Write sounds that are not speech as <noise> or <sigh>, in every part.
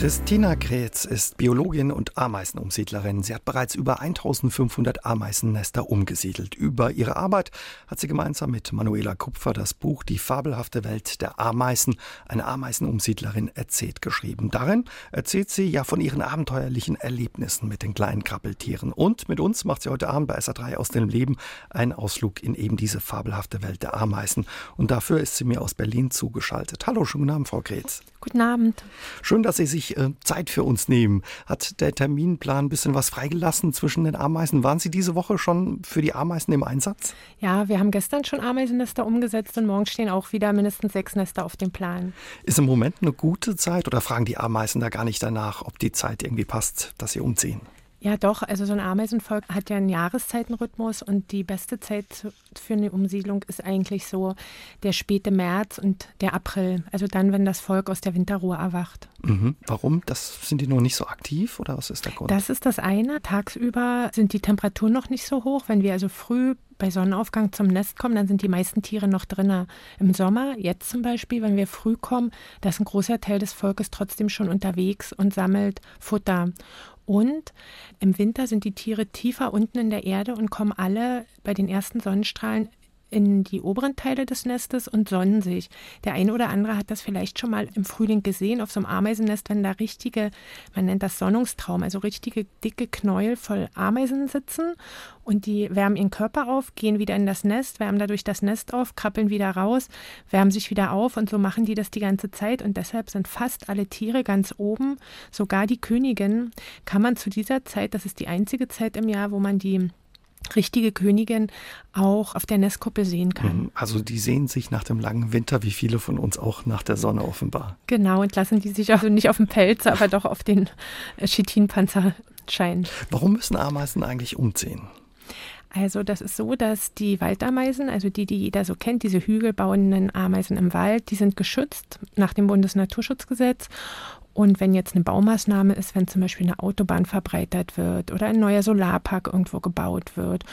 Christina Kretz ist Biologin und Ameisenumsiedlerin. Sie hat bereits über 1500 Ameisennester umgesiedelt. Über ihre Arbeit hat sie gemeinsam mit Manuela Kupfer das Buch Die fabelhafte Welt der Ameisen, eine Ameisenumsiedlerin erzählt geschrieben. Darin erzählt sie ja von ihren abenteuerlichen Erlebnissen mit den kleinen Krabbeltieren. Und mit uns macht sie heute Abend bei SA3 aus dem Leben einen Ausflug in eben diese fabelhafte Welt der Ameisen. Und dafür ist sie mir aus Berlin zugeschaltet. Hallo, schönen Abend, Frau Kretz. Guten Abend. Schön, dass Sie sich äh, Zeit für uns nehmen. Hat der Terminplan ein bisschen was freigelassen zwischen den Ameisen? Waren Sie diese Woche schon für die Ameisen im Einsatz? Ja, wir haben gestern schon Ameisennester umgesetzt und morgen stehen auch wieder mindestens sechs Nester auf dem Plan. Ist im Moment eine gute Zeit oder fragen die Ameisen da gar nicht danach, ob die Zeit irgendwie passt, dass sie umziehen? Ja, doch. Also so ein Ameisenvolk hat ja einen Jahreszeitenrhythmus und die beste Zeit für eine Umsiedlung ist eigentlich so der späte März und der April. Also dann, wenn das Volk aus der Winterruhe erwacht. Mhm. Warum? Das sind die noch nicht so aktiv oder was ist der Grund? Das ist das eine. Tagsüber sind die Temperaturen noch nicht so hoch. Wenn wir also früh bei Sonnenaufgang zum Nest kommen, dann sind die meisten Tiere noch drinnen. Im Sommer, jetzt zum Beispiel, wenn wir früh kommen, da ist ein großer Teil des Volkes trotzdem schon unterwegs und sammelt Futter. Und im Winter sind die Tiere tiefer unten in der Erde und kommen alle bei den ersten Sonnenstrahlen in die oberen Teile des Nestes und sonnen sich. Der eine oder andere hat das vielleicht schon mal im Frühling gesehen auf so einem Ameisennest, wenn da richtige, man nennt das Sonnungstraum, also richtige dicke Knäuel voll Ameisen sitzen und die wärmen ihren Körper auf, gehen wieder in das Nest, wärmen dadurch das Nest auf, krabbeln wieder raus, wärmen sich wieder auf und so machen die das die ganze Zeit und deshalb sind fast alle Tiere ganz oben, sogar die Königin kann man zu dieser Zeit, das ist die einzige Zeit im Jahr, wo man die richtige Königin auch auf der Nestkuppel sehen kann. Mhm. Also die sehen sich nach dem langen Winter, wie viele von uns auch nach der Sonne offenbar. Genau, und lassen die sich also nicht auf dem Pelz, aber doch auf den Chitinpanzer scheinen. Warum müssen Ameisen eigentlich umziehen? Also das ist so, dass die Waldameisen, also die, die jeder so kennt, diese hügelbauenden Ameisen im Wald, die sind geschützt nach dem Bundesnaturschutzgesetz und wenn jetzt eine Baumaßnahme ist, wenn zum Beispiel eine Autobahn verbreitert wird oder ein neuer Solarpark irgendwo gebaut wird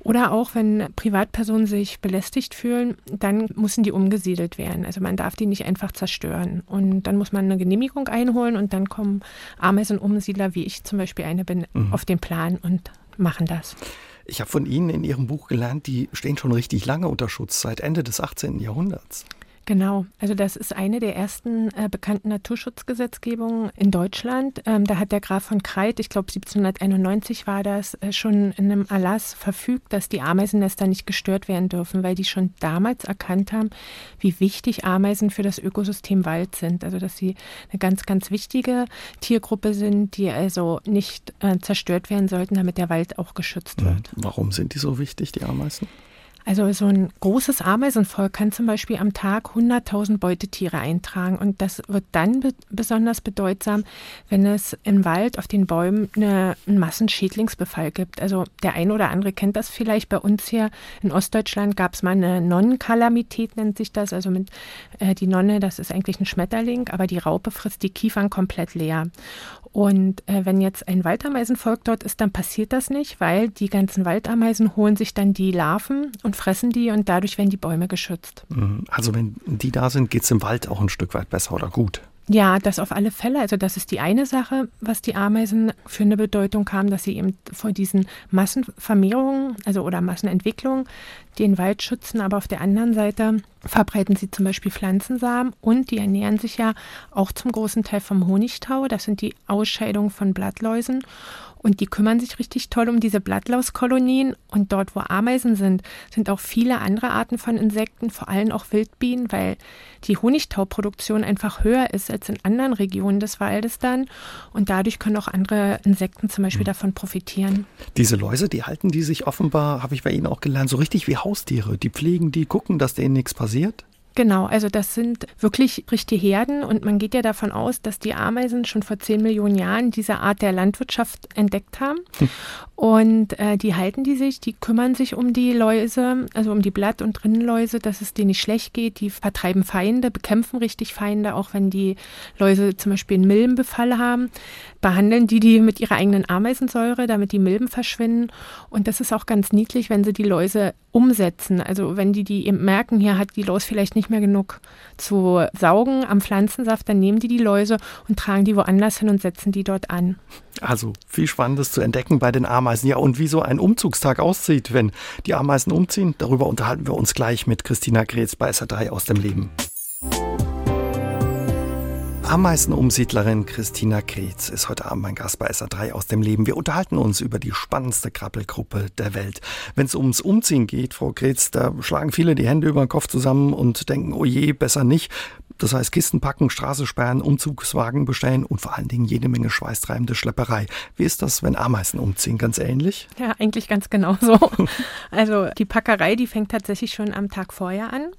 oder auch wenn Privatpersonen sich belästigt fühlen, dann müssen die umgesiedelt werden. Also man darf die nicht einfach zerstören. Und dann muss man eine Genehmigung einholen und dann kommen Ameisenumsiedler, wie ich zum Beispiel eine bin, mhm. auf den Plan und machen das. Ich habe von Ihnen in Ihrem Buch gelernt, die stehen schon richtig lange unter Schutz, seit Ende des 18. Jahrhunderts. Genau, also das ist eine der ersten äh, bekannten Naturschutzgesetzgebungen in Deutschland. Ähm, da hat der Graf von Kreit, ich glaube 1791 war das, äh, schon in einem Erlass verfügt, dass die Ameisennester nicht gestört werden dürfen, weil die schon damals erkannt haben, wie wichtig Ameisen für das Ökosystem Wald sind. Also dass sie eine ganz, ganz wichtige Tiergruppe sind, die also nicht äh, zerstört werden sollten, damit der Wald auch geschützt wird. Warum sind die so wichtig, die Ameisen? Also so ein großes Ameisenvolk kann zum Beispiel am Tag 100.000 Beutetiere eintragen und das wird dann be besonders bedeutsam, wenn es im Wald auf den Bäumen eine, einen Massenschädlingsbefall gibt. Also der eine oder andere kennt das vielleicht. Bei uns hier in Ostdeutschland gab es mal eine Nonnenkalamität, nennt sich das. Also mit äh, die Nonne, das ist eigentlich ein Schmetterling, aber die Raupe frisst die Kiefern komplett leer. Und äh, wenn jetzt ein Waldameisenvolk dort ist, dann passiert das nicht, weil die ganzen Waldameisen holen sich dann die Larven und fressen die und dadurch werden die Bäume geschützt. Mhm. Also wenn die da sind, geht es im Wald auch ein Stück weit besser oder gut. Ja, das auf alle Fälle. Also das ist die eine Sache, was die Ameisen für eine Bedeutung haben, dass sie eben vor diesen Massenvermehrungen, also oder Massenentwicklungen den Wald schützen, aber auf der anderen Seite verbreiten sie zum Beispiel Pflanzensamen und die ernähren sich ja auch zum großen Teil vom Honigtau. Das sind die Ausscheidungen von Blattläusen. Und die kümmern sich richtig toll um diese Blattlauskolonien. Und dort, wo Ameisen sind, sind auch viele andere Arten von Insekten, vor allem auch Wildbienen, weil die Honigtauproduktion einfach höher ist als in anderen Regionen des Waldes dann. Und dadurch können auch andere Insekten zum Beispiel mhm. davon profitieren. Diese Läuse, die halten die sich offenbar, habe ich bei Ihnen auch gelernt, so richtig wie Haustiere. Die pflegen die, gucken, dass denen nichts passiert. Genau, also das sind wirklich richtige Herden und man geht ja davon aus, dass die Ameisen schon vor 10 Millionen Jahren diese Art der Landwirtschaft entdeckt haben. Hm. Und äh, die halten die sich, die kümmern sich um die Läuse, also um die Blatt- und Rinnenläuse, dass es denen nicht schlecht geht. Die vertreiben Feinde, bekämpfen richtig Feinde, auch wenn die Läuse zum Beispiel einen Milbenbefall haben, behandeln die die mit ihrer eigenen Ameisensäure, damit die Milben verschwinden. Und das ist auch ganz niedlich, wenn sie die Läuse umsetzen. Also wenn die die eben merken, hier hat die Laus vielleicht nicht mehr genug zu saugen am Pflanzensaft, dann nehmen die die Läuse und tragen die woanders hin und setzen die dort an. Also viel Spannendes zu entdecken bei den Ameisen. Ja, und wie so ein Umzugstag aussieht, wenn die Ameisen umziehen, darüber unterhalten wir uns gleich mit Christina Gretz bei SA3 aus dem Leben. Ameisenumsiedlerin Christina Kreetz ist heute Abend mein Gast bei SA3 aus dem Leben. Wir unterhalten uns über die spannendste Krabbelgruppe der Welt. Wenn es ums Umziehen geht, Frau Kreetz, da schlagen viele die Hände über den Kopf zusammen und denken, oh je, besser nicht. Das heißt, Kisten packen, Straße sperren, Umzugswagen bestellen und vor allen Dingen jede Menge schweißtreibende Schlepperei. Wie ist das, wenn Ameisen umziehen? Ganz ähnlich? Ja, eigentlich ganz genauso. <laughs> also die Packerei, die fängt tatsächlich schon am Tag vorher an.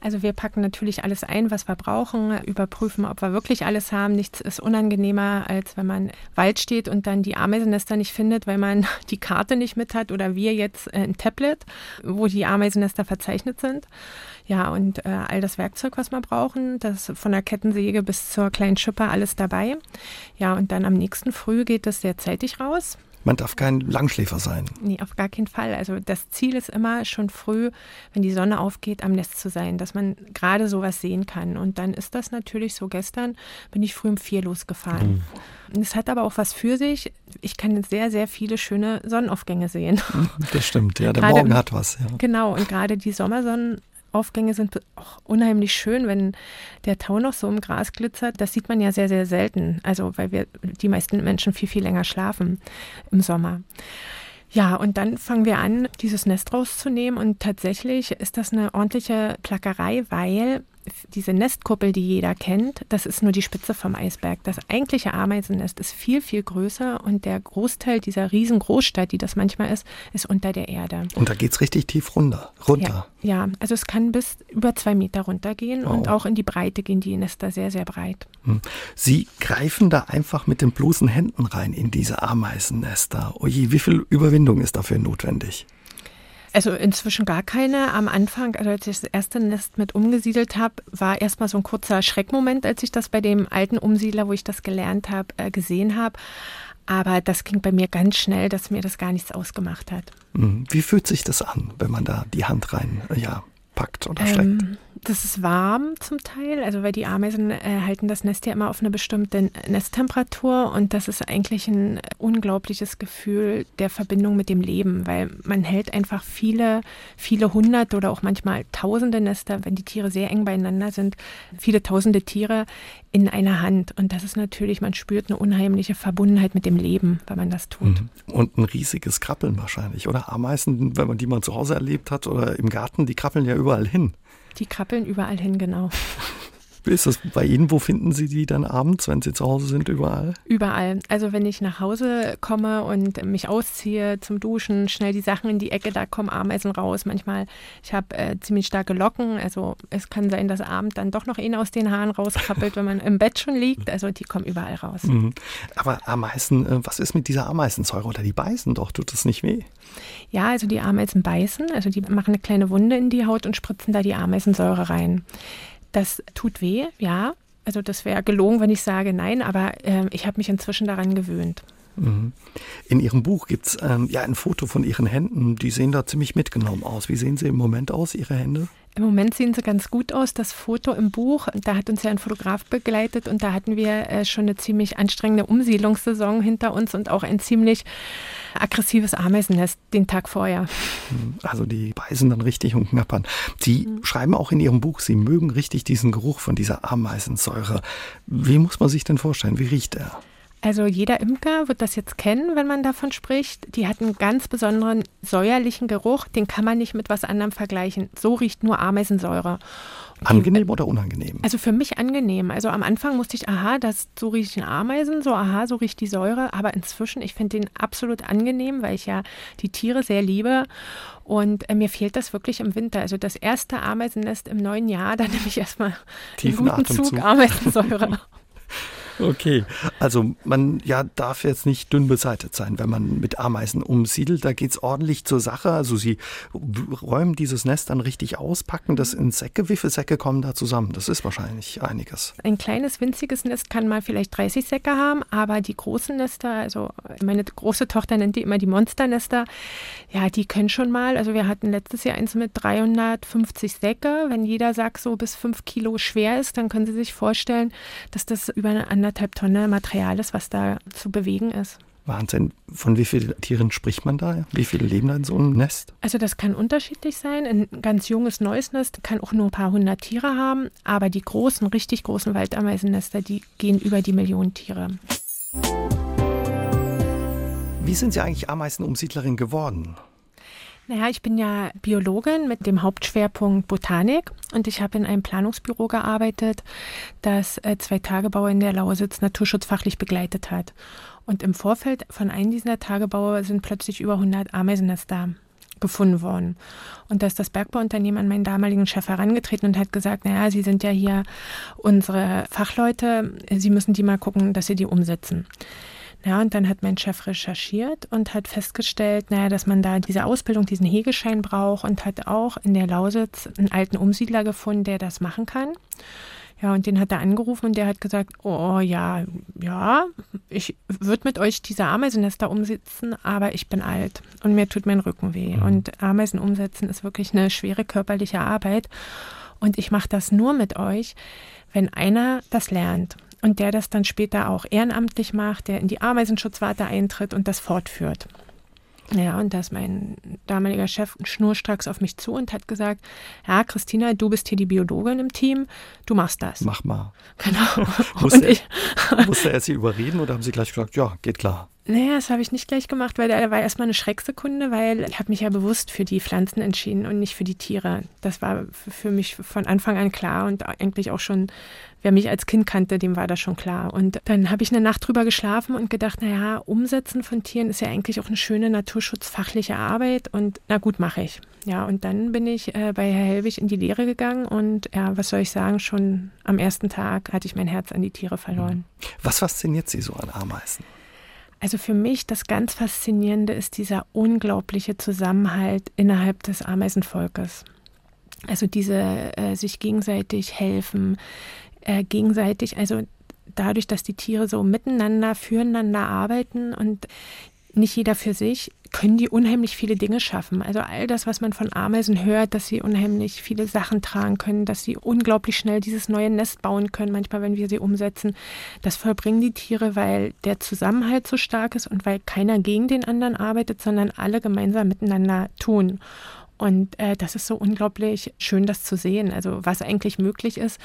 Also wir packen natürlich alles ein, was wir brauchen, überprüfen, ob wir wirklich alles haben. Nichts ist unangenehmer, als wenn man im Wald steht und dann die Ameisennester nicht findet, weil man <laughs> die Karte nicht mit hat oder wir jetzt ein Tablet, wo die Ameisennester verzeichnet sind. Ja, und äh, all das Werkzeug, was wir brauchen, das von der Kettensäge bis zur kleinen Schippe, alles dabei. Ja, und dann am nächsten Früh geht es sehr zeitig raus. Man darf kein Langschläfer sein. Nee, auf gar keinen Fall. Also das Ziel ist immer schon früh, wenn die Sonne aufgeht, am Nest zu sein, dass man gerade sowas sehen kann. Und dann ist das natürlich so. Gestern bin ich früh um vier losgefahren. Mhm. Es hat aber auch was für sich. Ich kann sehr, sehr viele schöne Sonnenaufgänge sehen. Das stimmt, ja. Der Morgen hat was. Ja. Genau, und gerade die Sommersonnen Aufgänge sind auch unheimlich schön, wenn der Tau noch so im Gras glitzert. Das sieht man ja sehr, sehr selten. Also, weil wir die meisten Menschen viel, viel länger schlafen im Sommer. Ja, und dann fangen wir an, dieses Nest rauszunehmen. Und tatsächlich ist das eine ordentliche Plackerei, weil diese Nestkuppel, die jeder kennt, das ist nur die Spitze vom Eisberg. Das eigentliche Ameisennest ist viel, viel größer und der Großteil dieser Riesengroßstadt, die das manchmal ist, ist unter der Erde. Und da geht es richtig tief runter. runter. Ja, ja, also es kann bis über zwei Meter runtergehen wow. und auch in die Breite gehen die Nester sehr, sehr breit. Hm. Sie greifen da einfach mit den bloßen Händen rein in diese Ameisennester. Oje, wie viel Überwindung ist dafür notwendig? Also inzwischen gar keine. Am Anfang, also als ich das erste Nest mit umgesiedelt habe, war erstmal so ein kurzer Schreckmoment, als ich das bei dem alten Umsiedler, wo ich das gelernt habe, äh, gesehen habe. Aber das ging bei mir ganz schnell, dass mir das gar nichts ausgemacht hat. Mhm. Wie fühlt sich das an, wenn man da die Hand rein ja, packt oder schlägt? Ähm, das ist warm zum Teil, also weil die Ameisen äh, halten das Nest ja immer auf eine bestimmte Nesttemperatur und das ist eigentlich ein unglaubliches Gefühl der Verbindung mit dem Leben, weil man hält einfach viele, viele hundert oder auch manchmal tausende Nester, wenn die Tiere sehr eng beieinander sind, viele tausende Tiere in einer Hand und das ist natürlich, man spürt eine unheimliche Verbundenheit mit dem Leben, wenn man das tut. Mhm. Und ein riesiges Krabbeln wahrscheinlich, oder? Ameisen, wenn man die mal zu Hause erlebt hat oder im Garten, die krabbeln ja überall hin. Die krabbeln überall hin, genau. <laughs> Wie ist das bei Ihnen? Wo finden Sie die dann abends, wenn Sie zu Hause sind, überall? Überall. Also wenn ich nach Hause komme und mich ausziehe zum Duschen, schnell die Sachen in die Ecke, da kommen Ameisen raus. Manchmal, ich habe äh, ziemlich starke Locken, also es kann sein, dass Abend dann doch noch ihn aus den Haaren rauskrabbelt, wenn man im Bett schon liegt. Also die kommen überall raus. Mhm. Aber Ameisen, äh, was ist mit dieser Ameisensäure? Oder die beißen doch, tut das nicht weh? Ja, also die Ameisen beißen, also die machen eine kleine Wunde in die Haut und spritzen da die Ameisensäure rein. Das tut weh, ja. Also das wäre gelogen, wenn ich sage nein, aber äh, ich habe mich inzwischen daran gewöhnt. Mhm. In Ihrem Buch gibt es ähm, ja ein Foto von Ihren Händen. Die sehen da ziemlich mitgenommen aus. Wie sehen sie im Moment aus, Ihre Hände? Im Moment sehen sie ganz gut aus. Das Foto im Buch, da hat uns ja ein Fotograf begleitet und da hatten wir äh, schon eine ziemlich anstrengende Umsiedlungssaison hinter uns und auch ein ziemlich aggressives Ameisennest den Tag vorher. Hm, also die beißen dann richtig und knappern. Sie mhm. schreiben auch in Ihrem Buch, Sie mögen richtig diesen Geruch von dieser Ameisensäure. Wie muss man sich denn vorstellen? Wie riecht er? Also jeder Imker wird das jetzt kennen, wenn man davon spricht. Die hat einen ganz besonderen säuerlichen Geruch, den kann man nicht mit was anderem vergleichen. So riecht nur Ameisensäure. Angenehm oder unangenehm? Also für mich angenehm. Also am Anfang musste ich, aha, das, so riechen Ameisen, so aha, so riecht die Säure. Aber inzwischen, ich finde den absolut angenehm, weil ich ja die Tiere sehr liebe. Und äh, mir fehlt das wirklich im Winter. Also das erste Ameisennest im neuen Jahr, <laughs> da nehme ich erstmal einen guten Atemzug. Zug Ameisensäure. <laughs> Okay, also man ja darf jetzt nicht dünn beseitigt sein, wenn man mit Ameisen umsiedelt. Da geht es ordentlich zur Sache. Also sie räumen dieses Nest dann richtig aus, packen das in Säcke. Wie viele Säcke kommen da zusammen? Das ist wahrscheinlich einiges. Ein kleines, winziges Nest kann mal vielleicht 30 Säcke haben, aber die großen Nester, also meine große Tochter nennt die immer die Monsternester, ja, die können schon mal, also wir hatten letztes Jahr eins mit 350 Säcke. Wenn jeder Sack so bis fünf Kilo schwer ist, dann können Sie sich vorstellen, dass das über eine anderthalb Tonne Material ist, was da zu bewegen ist. Wahnsinn. Von wie vielen Tieren spricht man da? Wie viele leben da in so einem Nest? Also das kann unterschiedlich sein. Ein ganz junges neues Nest kann auch nur ein paar hundert Tiere haben, aber die großen, richtig großen Waldameisennester, die gehen über die Millionen Tiere. Wie sind Sie eigentlich Ameisenumsiedlerin geworden? Naja, ich bin ja Biologin mit dem Hauptschwerpunkt Botanik und ich habe in einem Planungsbüro gearbeitet, das äh, zwei Tagebauer in der Lausitz naturschutzfachlich begleitet hat. Und im Vorfeld von einem dieser Tagebauer sind plötzlich über 100 Ameisennester gefunden worden. Und da ist das Bergbauunternehmen an meinen damaligen Chef herangetreten und hat gesagt, naja, Sie sind ja hier unsere Fachleute, Sie müssen die mal gucken, dass Sie die umsetzen. Ja, und dann hat mein Chef recherchiert und hat festgestellt, naja, dass man da diese Ausbildung, diesen Hegeschein braucht und hat auch in der Lausitz einen alten Umsiedler gefunden, der das machen kann. Ja, und den hat er angerufen und der hat gesagt, oh ja, ja, ich würde mit euch diese Ameisennester umsetzen, aber ich bin alt und mir tut mein Rücken weh. Mhm. Und Ameisen umsetzen ist wirklich eine schwere körperliche Arbeit. Und ich mache das nur mit euch, wenn einer das lernt und der das dann später auch ehrenamtlich macht, der in die Ameisenschutzwarte eintritt und das fortführt. Ja, und da ist mein damaliger Chef schnurstracks auf mich zu und hat gesagt, ja, Christina, du bist hier die Biologin im Team, du machst das. Mach mal. Genau. <laughs> musste, er, <laughs> musste er Sie überreden oder haben Sie gleich gesagt, ja, geht klar? Naja, das habe ich nicht gleich gemacht, weil da war erstmal eine Schrecksekunde, weil ich habe mich ja bewusst für die Pflanzen entschieden und nicht für die Tiere. Das war für mich von Anfang an klar und eigentlich auch schon, wer mich als Kind kannte, dem war das schon klar. Und dann habe ich eine Nacht drüber geschlafen und gedacht, naja, Umsetzen von Tieren ist ja eigentlich auch eine schöne naturschutzfachliche Arbeit und na gut, mache ich. Ja, und dann bin ich äh, bei Herr Helwig in die Lehre gegangen und ja, was soll ich sagen, schon am ersten Tag hatte ich mein Herz an die Tiere verloren. Was fasziniert Sie so an Ameisen? Also für mich das ganz Faszinierende ist dieser unglaubliche Zusammenhalt innerhalb des Ameisenvolkes. Also diese äh, sich gegenseitig helfen, äh, gegenseitig, also dadurch, dass die Tiere so miteinander, füreinander arbeiten und nicht jeder für sich, können die unheimlich viele Dinge schaffen. Also all das, was man von Ameisen hört, dass sie unheimlich viele Sachen tragen können, dass sie unglaublich schnell dieses neue Nest bauen können, manchmal, wenn wir sie umsetzen, das vollbringen die Tiere, weil der Zusammenhalt so stark ist und weil keiner gegen den anderen arbeitet, sondern alle gemeinsam miteinander tun. Und äh, das ist so unglaublich schön, das zu sehen. Also was eigentlich möglich ist,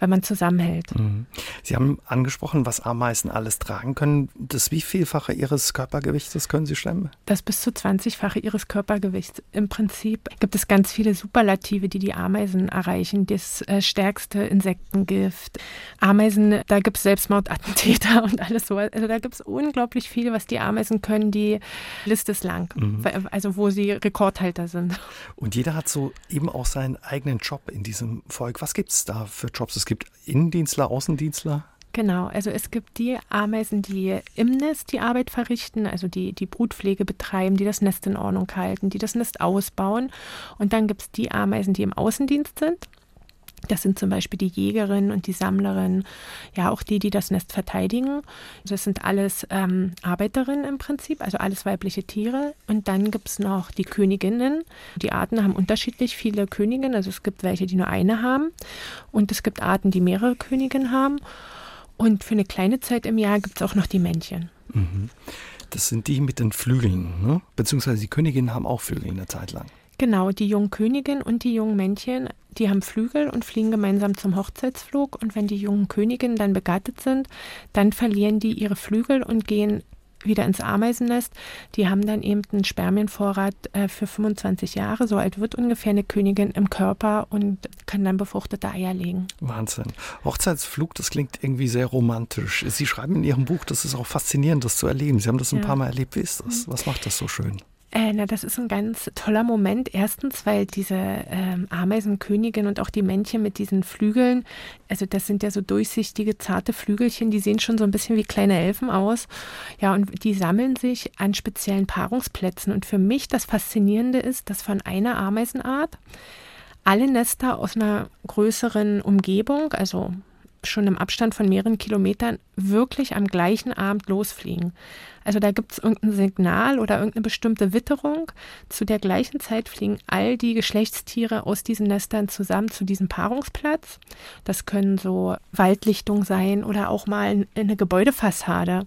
wenn man zusammenhält. Mhm. Sie haben angesprochen, was Ameisen alles tragen können. Das wievielfache Ihres Körpergewichtes können Sie stemmen? Das bis zu 20-fache Ihres Körpergewichts. Im Prinzip gibt es ganz viele Superlative, die die Ameisen erreichen. Das äh, stärkste Insektengift. Ameisen, da gibt es Selbstmordattentäter <laughs> und alles so. Also da gibt es unglaublich viel, was die Ameisen können. Die Liste ist lang. Mhm. Also wo sie Rekordhalter sind. Und jeder hat so eben auch seinen eigenen Job in diesem Volk. Was gibt es da für Jobs? Es gibt Innendienstler, Außendienstler? Genau, also es gibt die Ameisen, die im Nest die Arbeit verrichten, also die die Brutpflege betreiben, die das Nest in Ordnung halten, die das Nest ausbauen. Und dann gibt es die Ameisen, die im Außendienst sind. Das sind zum Beispiel die Jägerinnen und die Sammlerinnen, ja auch die, die das Nest verteidigen. Das sind alles ähm, Arbeiterinnen im Prinzip, also alles weibliche Tiere. Und dann gibt es noch die Königinnen. Die Arten haben unterschiedlich viele Königinnen. Also es gibt welche, die nur eine haben. Und es gibt Arten, die mehrere Königinnen haben. Und für eine kleine Zeit im Jahr gibt es auch noch die Männchen. Mhm. Das sind die mit den Flügeln, ne? beziehungsweise die Königinnen haben auch Flügel eine Zeit lang. Genau, die jungen Königin und die jungen Männchen, die haben Flügel und fliegen gemeinsam zum Hochzeitsflug. Und wenn die jungen Königinnen dann begattet sind, dann verlieren die ihre Flügel und gehen wieder ins Ameisennest. Die haben dann eben einen Spermienvorrat äh, für 25 Jahre. So alt wird ungefähr eine Königin im Körper und kann dann befruchtete Eier legen. Wahnsinn. Hochzeitsflug, das klingt irgendwie sehr romantisch. Sie schreiben in Ihrem Buch, das ist auch faszinierend, das zu erleben. Sie haben das ein ja. paar Mal erlebt. Wie ist das? Was macht das so schön? Äh, na, das ist ein ganz toller Moment. Erstens, weil diese ähm, Ameisenkönigin und auch die Männchen mit diesen Flügeln, also das sind ja so durchsichtige, zarte Flügelchen, die sehen schon so ein bisschen wie kleine Elfen aus. Ja, und die sammeln sich an speziellen Paarungsplätzen. Und für mich das Faszinierende ist, dass von einer Ameisenart alle Nester aus einer größeren Umgebung, also schon im Abstand von mehreren Kilometern wirklich am gleichen Abend losfliegen. Also da gibt es irgendein Signal oder irgendeine bestimmte Witterung. Zu der gleichen Zeit fliegen all die Geschlechtstiere aus diesen Nestern zusammen zu diesem Paarungsplatz. Das können so Waldlichtungen sein oder auch mal eine Gebäudefassade.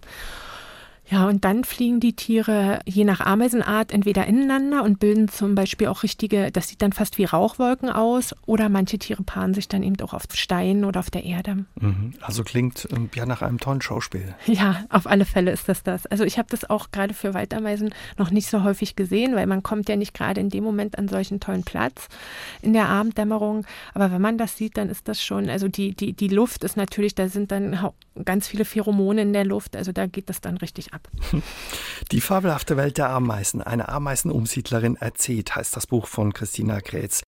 Ja, und dann fliegen die Tiere je nach Ameisenart entweder ineinander und bilden zum Beispiel auch richtige, das sieht dann fast wie Rauchwolken aus, oder manche Tiere paaren sich dann eben auch auf Steinen oder auf der Erde. Mhm. Also klingt ähm, ja nach einem tollen Schauspiel. Ja, auf alle Fälle ist das das. Also ich habe das auch gerade für Waldameisen noch nicht so häufig gesehen, weil man kommt ja nicht gerade in dem Moment an solchen tollen Platz in der Abenddämmerung. Aber wenn man das sieht, dann ist das schon, also die, die, die Luft ist natürlich, da sind dann ganz viele Pheromone in der Luft, also da geht das dann richtig ab. Die fabelhafte Welt der Ameisen. Eine Ameisenumsiedlerin erzählt, heißt das Buch von Christina Kretz.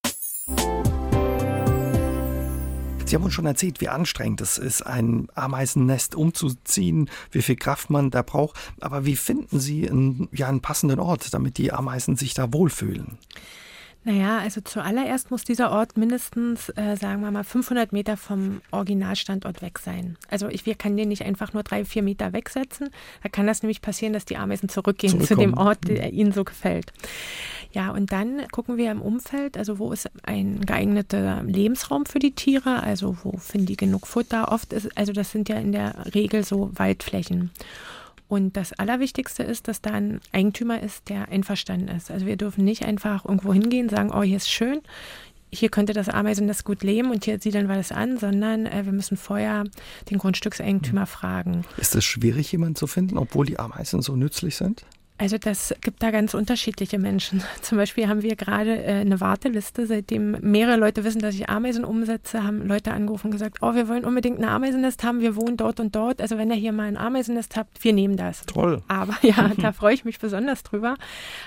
Sie haben uns schon erzählt, wie anstrengend es ist, ein Ameisennest umzuziehen, wie viel Kraft man da braucht. Aber wie finden Sie einen, ja, einen passenden Ort, damit die Ameisen sich da wohlfühlen? Naja, also zuallererst muss dieser Ort mindestens, äh, sagen wir mal, 500 Meter vom Originalstandort weg sein. Also ich, wir können den nicht einfach nur drei, vier Meter wegsetzen. Da kann das nämlich passieren, dass die Ameisen zurückgehen zu dem Ort, der ihnen so gefällt. Ja, und dann gucken wir im Umfeld, also wo ist ein geeigneter Lebensraum für die Tiere, also wo finden die genug Futter. Oft ist, also das sind ja in der Regel so Waldflächen. Und das Allerwichtigste ist, dass da ein Eigentümer ist, der einverstanden ist. Also wir dürfen nicht einfach irgendwo hingehen, sagen, oh, hier ist schön, hier könnte das Ameisennest gut leben und hier siedeln wir das an, sondern äh, wir müssen vorher den Grundstückseigentümer fragen. Ist es schwierig, jemanden zu finden, obwohl die Ameisen so nützlich sind? Also das gibt da ganz unterschiedliche Menschen. <laughs> Zum Beispiel haben wir gerade äh, eine Warteliste, seitdem mehrere Leute wissen, dass ich Ameisen umsetze, haben Leute angerufen und gesagt, oh, wir wollen unbedingt ein Ameisennest haben, wir wohnen dort und dort. Also wenn ihr hier mal ein Ameisennest habt, wir nehmen das. Toll. Aber ja, <laughs> da freue ich mich besonders drüber.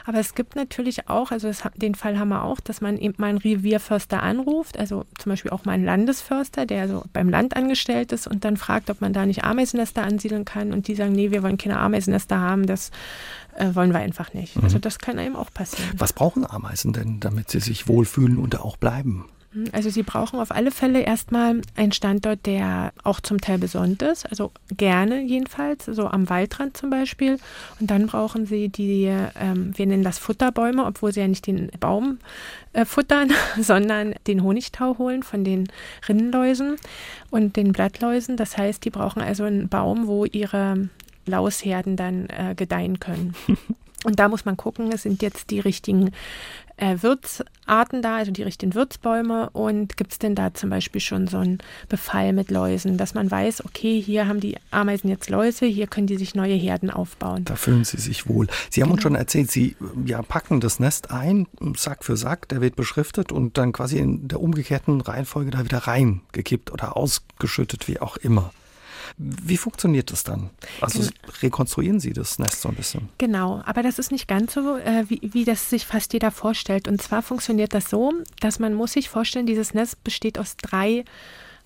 Aber es gibt natürlich auch, also es, den Fall haben wir auch, dass man eben mal einen Revierförster anruft, also zum Beispiel auch mal einen Landesförster, der so beim Land angestellt ist und dann fragt, ob man da nicht Ameisennester ansiedeln kann und die sagen, nee, wir wollen keine Ameisennester haben, das äh, wollen wir einfach nicht. Mhm. Also das kann einem auch passieren. Was brauchen Ameisen denn, damit sie sich wohlfühlen und auch bleiben? Mhm, also sie brauchen auf alle Fälle erstmal einen Standort, der auch zum Teil besonders ist, also gerne jedenfalls, so am Waldrand zum Beispiel. Und dann brauchen sie die, ähm, wir nennen das Futterbäume, obwohl sie ja nicht den Baum äh, futtern, <laughs> sondern den Honigtau holen von den Rinnenläusen und den Blattläusen. Das heißt, die brauchen also einen Baum, wo ihre Lausherden dann äh, gedeihen können. <laughs> Und da muss man gucken, es sind jetzt die richtigen äh, Wirtsarten da, also die richtigen Wirtsbäume. Und gibt es denn da zum Beispiel schon so einen Befall mit Läusen, dass man weiß, okay, hier haben die Ameisen jetzt Läuse, hier können die sich neue Herden aufbauen. Da fühlen sie sich wohl. Sie haben genau. uns schon erzählt, Sie ja, packen das Nest ein, Sack für Sack, der wird beschriftet und dann quasi in der umgekehrten Reihenfolge da wieder reingekippt oder ausgeschüttet, wie auch immer. Wie funktioniert das dann? Also genau. rekonstruieren Sie das Nest so ein bisschen? Genau, aber das ist nicht ganz so, äh, wie, wie das sich fast jeder vorstellt. Und zwar funktioniert das so, dass man muss sich vorstellen, dieses Nest besteht aus drei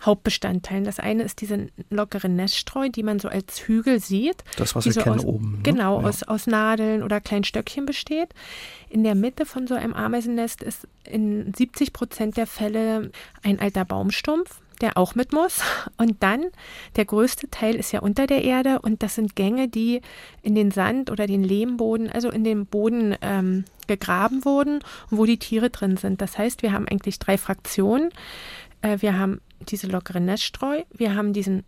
Hauptbestandteilen. Das eine ist diese lockere Neststreu, die man so als Hügel sieht. Das, was wir so kennen aus, oben. Ne? Genau, ja. aus, aus Nadeln oder kleinen Stöckchen besteht. In der Mitte von so einem Ameisennest ist in 70 Prozent der Fälle ein alter Baumstumpf der auch mit muss. Und dann, der größte Teil ist ja unter der Erde und das sind Gänge, die in den Sand oder den Lehmboden, also in den Boden ähm, gegraben wurden, wo die Tiere drin sind. Das heißt, wir haben eigentlich drei Fraktionen. Äh, wir haben diese lockere Neststreu, wir haben diesen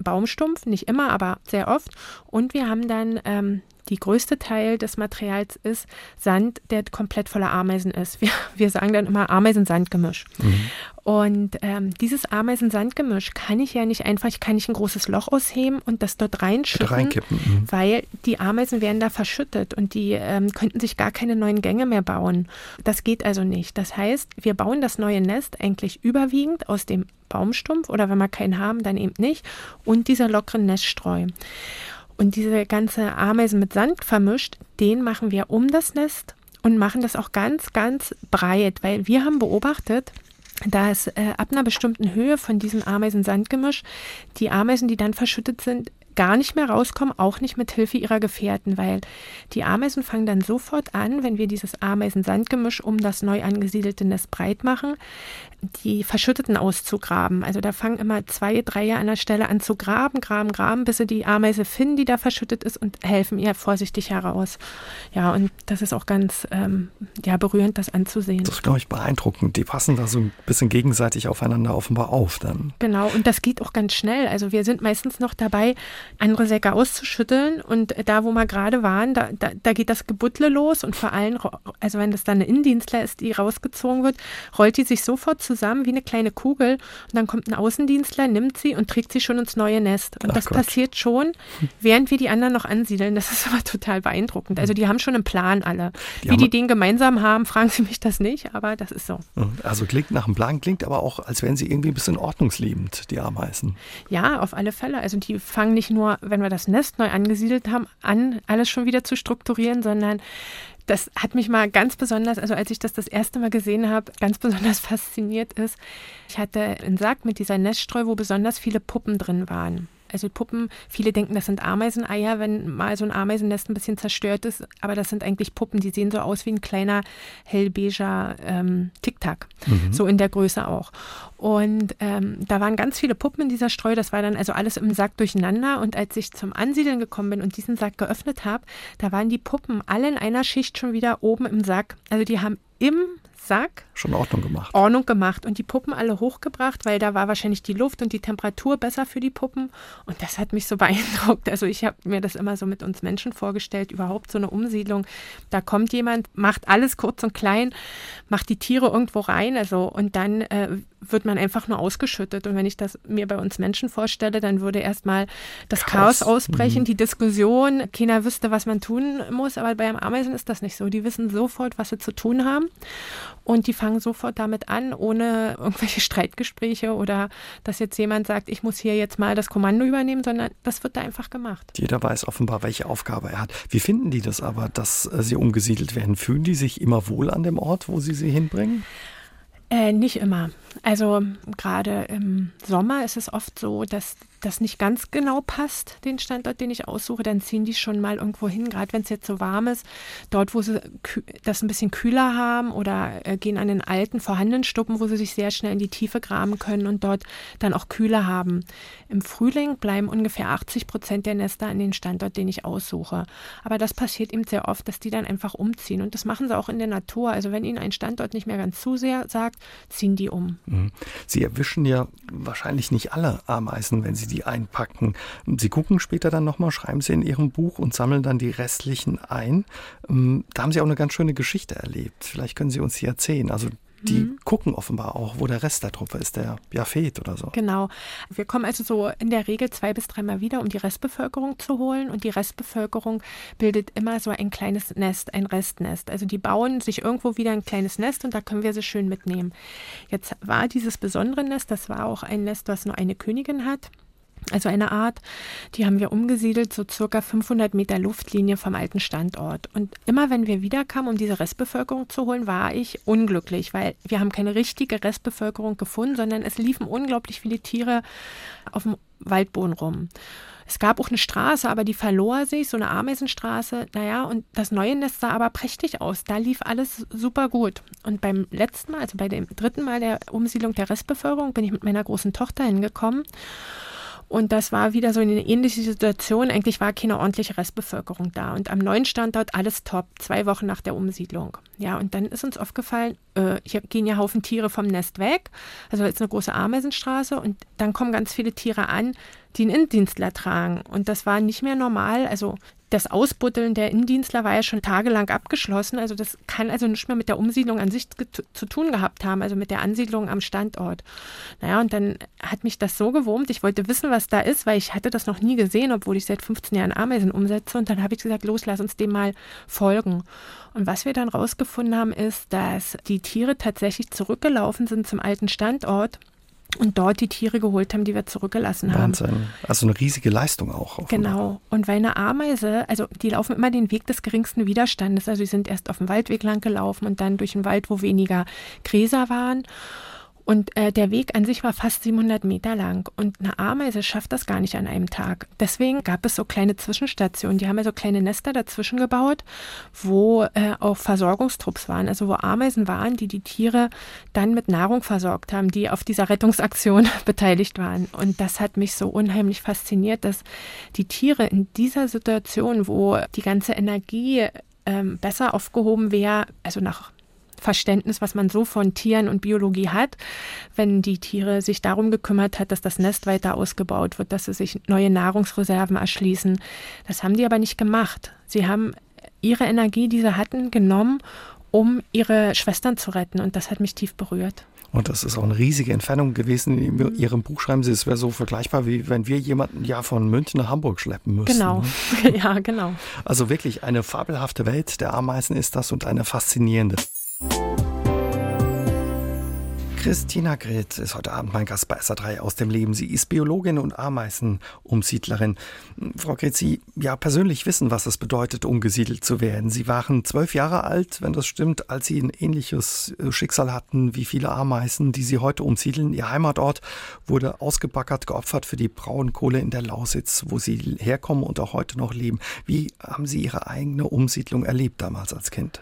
Baumstumpf, nicht immer, aber sehr oft. Und wir haben dann ähm, die größte Teil des Materials ist Sand, der komplett voller Ameisen ist. Wir, <laughs> wir sagen dann immer Ameisen-Sandgemisch. Mhm. Und ähm, dieses Ameisen-Sandgemisch kann ich ja nicht einfach, ich kann nicht ein großes Loch ausheben und das dort reinschütten, mhm. weil die Ameisen werden da verschüttet und die ähm, könnten sich gar keine neuen Gänge mehr bauen. Das geht also nicht. Das heißt, wir bauen das neue Nest eigentlich überwiegend aus dem Baumstumpf oder wenn wir keinen haben, dann eben nicht und dieser lockeren Neststreu. Und diese ganze Ameisen mit Sand vermischt, den machen wir um das Nest und machen das auch ganz, ganz breit, weil wir haben beobachtet, dass äh, ab einer bestimmten Höhe von diesem Ameisen-Sandgemisch die Ameisen, die dann verschüttet sind, gar nicht mehr rauskommen, auch nicht mit Hilfe ihrer Gefährten, weil die Ameisen fangen dann sofort an, wenn wir dieses Ameisen-Sandgemisch um das neu angesiedelte Nest breit machen, die Verschütteten auszugraben. Also da fangen immer zwei, drei an der Stelle an zu graben, graben, graben, bis sie die Ameise finden, die da verschüttet ist und helfen ihr vorsichtig heraus. Ja, und das ist auch ganz ähm, ja, berührend, das anzusehen. Das ist, glaube ich, beeindruckend. Die passen da so ein bisschen gegenseitig aufeinander offenbar auf dann. Genau, und das geht auch ganz schnell. Also wir sind meistens noch dabei, andere Säcke auszuschütteln und da, wo wir gerade waren, da, da, da geht das Gebuttle los und vor allem, also wenn das dann eine Innendienstler ist, die rausgezogen wird, rollt die sich sofort zusammen wie eine kleine Kugel und dann kommt ein Außendienstler, nimmt sie und trägt sie schon ins neue Nest. Und Ach das Gott. passiert schon, während wir die anderen noch ansiedeln. Das ist aber total beeindruckend. Also die haben schon einen Plan alle. Die wie die den gemeinsam haben, fragen Sie mich das nicht, aber das ist so. Also klingt nach einem Plan, klingt aber auch, als wären sie irgendwie ein bisschen ordnungsliebend, die Ameisen. Ja, auf alle Fälle. Also die fangen nicht nur, wenn wir das Nest neu angesiedelt haben, an, alles schon wieder zu strukturieren, sondern das hat mich mal ganz besonders, also als ich das das erste Mal gesehen habe, ganz besonders <laughs> fasziniert ist. Ich hatte einen Sack mit dieser Neststreu, wo besonders viele Puppen drin waren. Also Puppen, viele denken, das sind Ameiseneier, wenn mal so ein Ameisennest ein bisschen zerstört ist, aber das sind eigentlich Puppen, die sehen so aus wie ein kleiner hellbeiger ähm, Tic-Tac, mhm. so in der Größe auch. Und ähm, da waren ganz viele Puppen in dieser Streu, das war dann also alles im Sack durcheinander und als ich zum Ansiedeln gekommen bin und diesen Sack geöffnet habe, da waren die Puppen alle in einer Schicht schon wieder oben im Sack. Also die haben im Sack. Schon Ordnung gemacht. Ordnung gemacht und die Puppen alle hochgebracht, weil da war wahrscheinlich die Luft und die Temperatur besser für die Puppen. Und das hat mich so <laughs> beeindruckt. Also ich habe mir das immer so mit uns Menschen vorgestellt, überhaupt so eine Umsiedlung. Da kommt jemand, macht alles kurz und klein, macht die Tiere irgendwo rein, also und dann äh, wird man einfach nur ausgeschüttet. Und wenn ich das mir bei uns Menschen vorstelle, dann würde erstmal das Chaos, Chaos ausbrechen, mhm. die Diskussion, keiner wüsste, was man tun muss. Aber bei einem Ameisen ist das nicht so. Die wissen sofort, was sie zu tun haben. Und die fangen sofort damit an, ohne irgendwelche <laughs> Streitgespräche oder dass jetzt jemand sagt, ich muss hier jetzt mal das Kommando übernehmen, sondern das wird da einfach gemacht. Jeder weiß offenbar, welche Aufgabe er hat. Wie finden die das aber, dass äh, sie umgesiedelt werden? Fühlen die sich immer wohl an dem Ort, wo sie sie hinbringen? Äh, nicht immer. Also gerade im Sommer ist es oft so, dass das nicht ganz genau passt, den Standort, den ich aussuche, dann ziehen die schon mal irgendwo hin, gerade wenn es jetzt so warm ist, dort, wo sie das ein bisschen kühler haben oder äh, gehen an den alten vorhandenen Stuppen, wo sie sich sehr schnell in die Tiefe graben können und dort dann auch kühler haben. Im Frühling bleiben ungefähr 80 Prozent der Nester an den Standort, den ich aussuche. Aber das passiert eben sehr oft, dass die dann einfach umziehen und das machen sie auch in der Natur. Also wenn ihnen ein Standort nicht mehr ganz zu sehr sagt, ziehen die um. Mhm. Sie erwischen ja wahrscheinlich nicht alle Ameisen, wenn Sie die einpacken. Sie gucken später dann nochmal, schreiben Sie in Ihrem Buch und sammeln dann die restlichen ein. Ähm, da haben Sie auch eine ganz schöne Geschichte erlebt. Vielleicht können Sie uns die erzählen. Also die mhm. gucken offenbar auch, wo der Rest der Truppe ist, der ja fehlt oder so. Genau. Wir kommen also so in der Regel zwei bis dreimal wieder, um die Restbevölkerung zu holen. Und die Restbevölkerung bildet immer so ein kleines Nest, ein Restnest. Also die bauen sich irgendwo wieder ein kleines Nest und da können wir sie schön mitnehmen. Jetzt war dieses besondere Nest, das war auch ein Nest, was nur eine Königin hat also eine Art, die haben wir umgesiedelt, so circa 500 Meter Luftlinie vom alten Standort. Und immer wenn wir wiederkamen, um diese Restbevölkerung zu holen, war ich unglücklich, weil wir haben keine richtige Restbevölkerung gefunden, sondern es liefen unglaublich viele Tiere auf dem Waldboden rum. Es gab auch eine Straße, aber die verlor sich, so eine Ameisenstraße. Naja, und das neue Nest sah aber prächtig aus. Da lief alles super gut. Und beim letzten Mal, also bei dem dritten Mal der Umsiedlung der Restbevölkerung, bin ich mit meiner großen Tochter hingekommen. Und das war wieder so eine ähnliche Situation. Eigentlich war keine ordentliche Restbevölkerung da. Und am neuen Standort alles top, zwei Wochen nach der Umsiedlung. Ja, und dann ist uns aufgefallen, äh, hier gehen ja Haufen Tiere vom Nest weg. Also jetzt eine große Ameisenstraße. Und dann kommen ganz viele Tiere an, die einen Innendienstler tragen. Und das war nicht mehr normal. Also das Ausbuddeln der Innendienstler war ja schon tagelang abgeschlossen. Also das kann also nicht mehr mit der Umsiedlung an sich zu tun gehabt haben, also mit der Ansiedlung am Standort. Naja, und dann hat mich das so gewurmt. Ich wollte wissen, was da ist, weil ich hatte das noch nie gesehen, obwohl ich seit 15 Jahren Ameisen umsetze. Und dann habe ich gesagt, los, lass uns dem mal folgen. Und was wir dann rausgefunden haben, ist, dass die Tiere tatsächlich zurückgelaufen sind zum alten Standort und dort die Tiere geholt haben, die wir zurückgelassen haben. Wahnsinn. Also eine riesige Leistung auch. Genau. Und weil eine Ameise, also die laufen immer den Weg des geringsten Widerstandes. Also sie sind erst auf dem Waldweg lang gelaufen und dann durch den Wald, wo weniger Gräser waren. Und äh, der Weg an sich war fast 700 Meter lang. Und eine Ameise schafft das gar nicht an einem Tag. Deswegen gab es so kleine Zwischenstationen. Die haben ja so kleine Nester dazwischen gebaut, wo äh, auch Versorgungstrupps waren. Also wo Ameisen waren, die die Tiere dann mit Nahrung versorgt haben, die auf dieser Rettungsaktion <laughs> beteiligt waren. Und das hat mich so unheimlich fasziniert, dass die Tiere in dieser Situation, wo die ganze Energie ähm, besser aufgehoben wäre, also nach Verständnis, was man so von Tieren und Biologie hat, wenn die Tiere sich darum gekümmert hat, dass das Nest weiter ausgebaut wird, dass sie sich neue Nahrungsreserven erschließen. Das haben die aber nicht gemacht. Sie haben ihre Energie, die sie hatten, genommen, um ihre Schwestern zu retten. Und das hat mich tief berührt. Und das ist auch eine riesige Entfernung gewesen. In mhm. Ihrem Buch schreiben Sie, es wäre so vergleichbar, wie wenn wir jemanden ja von München nach Hamburg schleppen müssen. Genau, ne? <laughs> ja, genau. Also wirklich eine fabelhafte Welt der Ameisen ist das und eine faszinierende. Christina Gret ist heute Abend mein Gast bei SA3 aus dem Leben. Sie ist Biologin und Ameisenumsiedlerin. Frau Gret, Sie ja persönlich wissen, was es bedeutet, umgesiedelt zu werden. Sie waren zwölf Jahre alt, wenn das stimmt, als Sie ein ähnliches äh, Schicksal hatten wie viele Ameisen, die Sie heute umsiedeln. Ihr Heimatort wurde ausgebackert, geopfert für die Braunkohle in der Lausitz, wo Sie herkommen und auch heute noch leben. Wie haben Sie Ihre eigene Umsiedlung erlebt damals als Kind?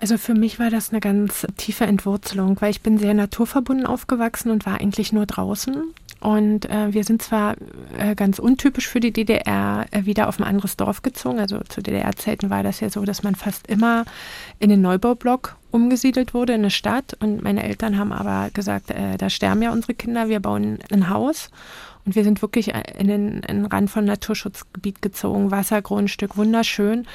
Also für mich war das eine ganz tiefe Entwurzelung, weil ich bin sehr naturverbunden aufgewachsen und war eigentlich nur draußen. Und äh, wir sind zwar äh, ganz untypisch für die DDR äh, wieder auf ein anderes Dorf gezogen. Also zu DDR-Zeiten war das ja so, dass man fast immer in den Neubaublock umgesiedelt wurde, in eine Stadt. Und meine Eltern haben aber gesagt, äh, da sterben ja unsere Kinder, wir bauen ein Haus. Und wir sind wirklich äh, in den, in den Rand von Naturschutzgebiet gezogen, Wassergrundstück, wunderschön.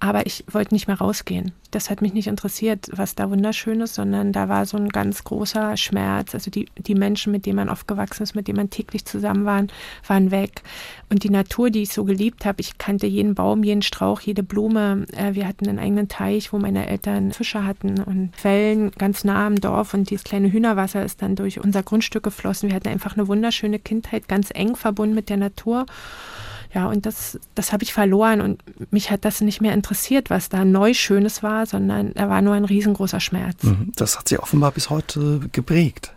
Aber ich wollte nicht mehr rausgehen. Das hat mich nicht interessiert, was da wunderschön ist, sondern da war so ein ganz großer Schmerz. Also die, die Menschen, mit denen man aufgewachsen ist, mit denen man täglich zusammen war, waren weg. Und die Natur, die ich so geliebt habe, ich kannte jeden Baum, jeden Strauch, jede Blume. Äh, wir hatten einen eigenen Teich, wo meine Eltern Fische hatten und Quellen ganz nah am Dorf. Und dieses kleine Hühnerwasser ist dann durch unser Grundstück geflossen. Wir hatten einfach eine wunderschöne Kindheit, ganz eng verbunden mit der Natur. Ja, und das, das habe ich verloren und mich hat das nicht mehr interessiert, was da neu Schönes war, sondern da war nur ein riesengroßer Schmerz. Mhm. Das hat Sie offenbar bis heute geprägt.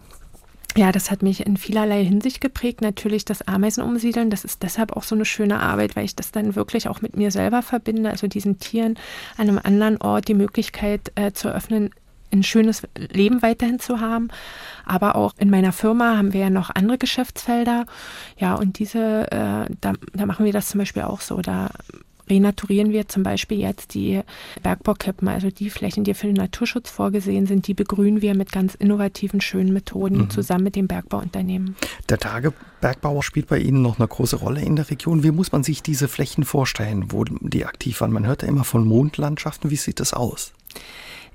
Ja, das hat mich in vielerlei Hinsicht geprägt. Natürlich das Ameisen umsiedeln, das ist deshalb auch so eine schöne Arbeit, weil ich das dann wirklich auch mit mir selber verbinde, also diesen Tieren an einem anderen Ort die Möglichkeit äh, zu öffnen, ein schönes Leben weiterhin zu haben. Aber auch in meiner Firma haben wir ja noch andere Geschäftsfelder. Ja, und diese, äh, da, da machen wir das zum Beispiel auch so. Da renaturieren wir zum Beispiel jetzt die Bergbaukippen, also die Flächen, die für den Naturschutz vorgesehen sind, die begrünen wir mit ganz innovativen, schönen Methoden mhm. zusammen mit dem Bergbauunternehmen. Der Tagebergbauer spielt bei Ihnen noch eine große Rolle in der Region. Wie muss man sich diese Flächen vorstellen, wo die aktiv waren? Man hört ja immer von Mondlandschaften. Wie sieht das aus?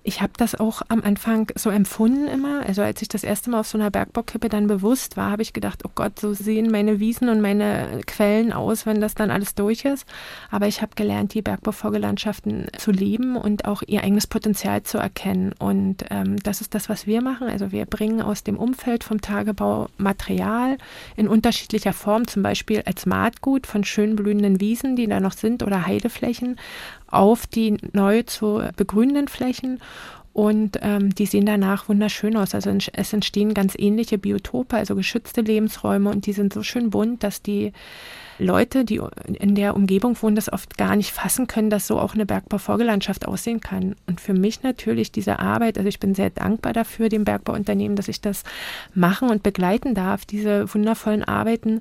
Ich habe das auch am Anfang so empfunden immer. Also als ich das erste Mal auf so einer Bergbaukippe dann bewusst war, habe ich gedacht, oh Gott, so sehen meine Wiesen und meine Quellen aus, wenn das dann alles durch ist. Aber ich habe gelernt, die Bergbaufolgelandschaften zu lieben und auch ihr eigenes Potenzial zu erkennen. Und ähm, das ist das, was wir machen. Also wir bringen aus dem Umfeld vom Tagebau Material in unterschiedlicher Form, zum Beispiel als Maatgut von schön blühenden Wiesen, die da noch sind, oder Heideflächen, auf die neu zu begrünenden Flächen und ähm, die sehen danach wunderschön aus. Also es entstehen ganz ähnliche Biotope, also geschützte Lebensräume und die sind so schön bunt, dass die Leute, die in der Umgebung wohnen, das oft gar nicht fassen können, dass so auch eine Bergbaufolgelandschaft aussehen kann. Und für mich natürlich diese Arbeit, also ich bin sehr dankbar dafür, dem Bergbauunternehmen, dass ich das machen und begleiten darf, diese wundervollen Arbeiten.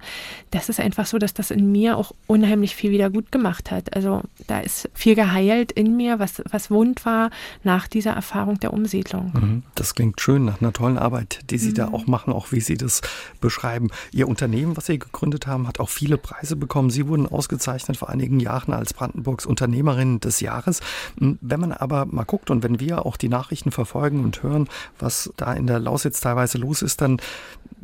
Das ist einfach so, dass das in mir auch unheimlich viel wieder gut gemacht hat. Also da ist viel geheilt in mir, was, was wund war nach dieser Erfahrung der Umsiedlung. Mhm. Das klingt schön nach einer tollen Arbeit, die Sie mhm. da auch machen, auch wie Sie das beschreiben. Ihr Unternehmen, was Sie gegründet haben, hat auch viele Preise Preise bekommen. Sie wurden ausgezeichnet vor einigen Jahren als Brandenburgs Unternehmerin des Jahres. Hm, wenn man aber mal guckt und wenn wir auch die Nachrichten verfolgen und hören, was da in der Lausitz teilweise los ist, dann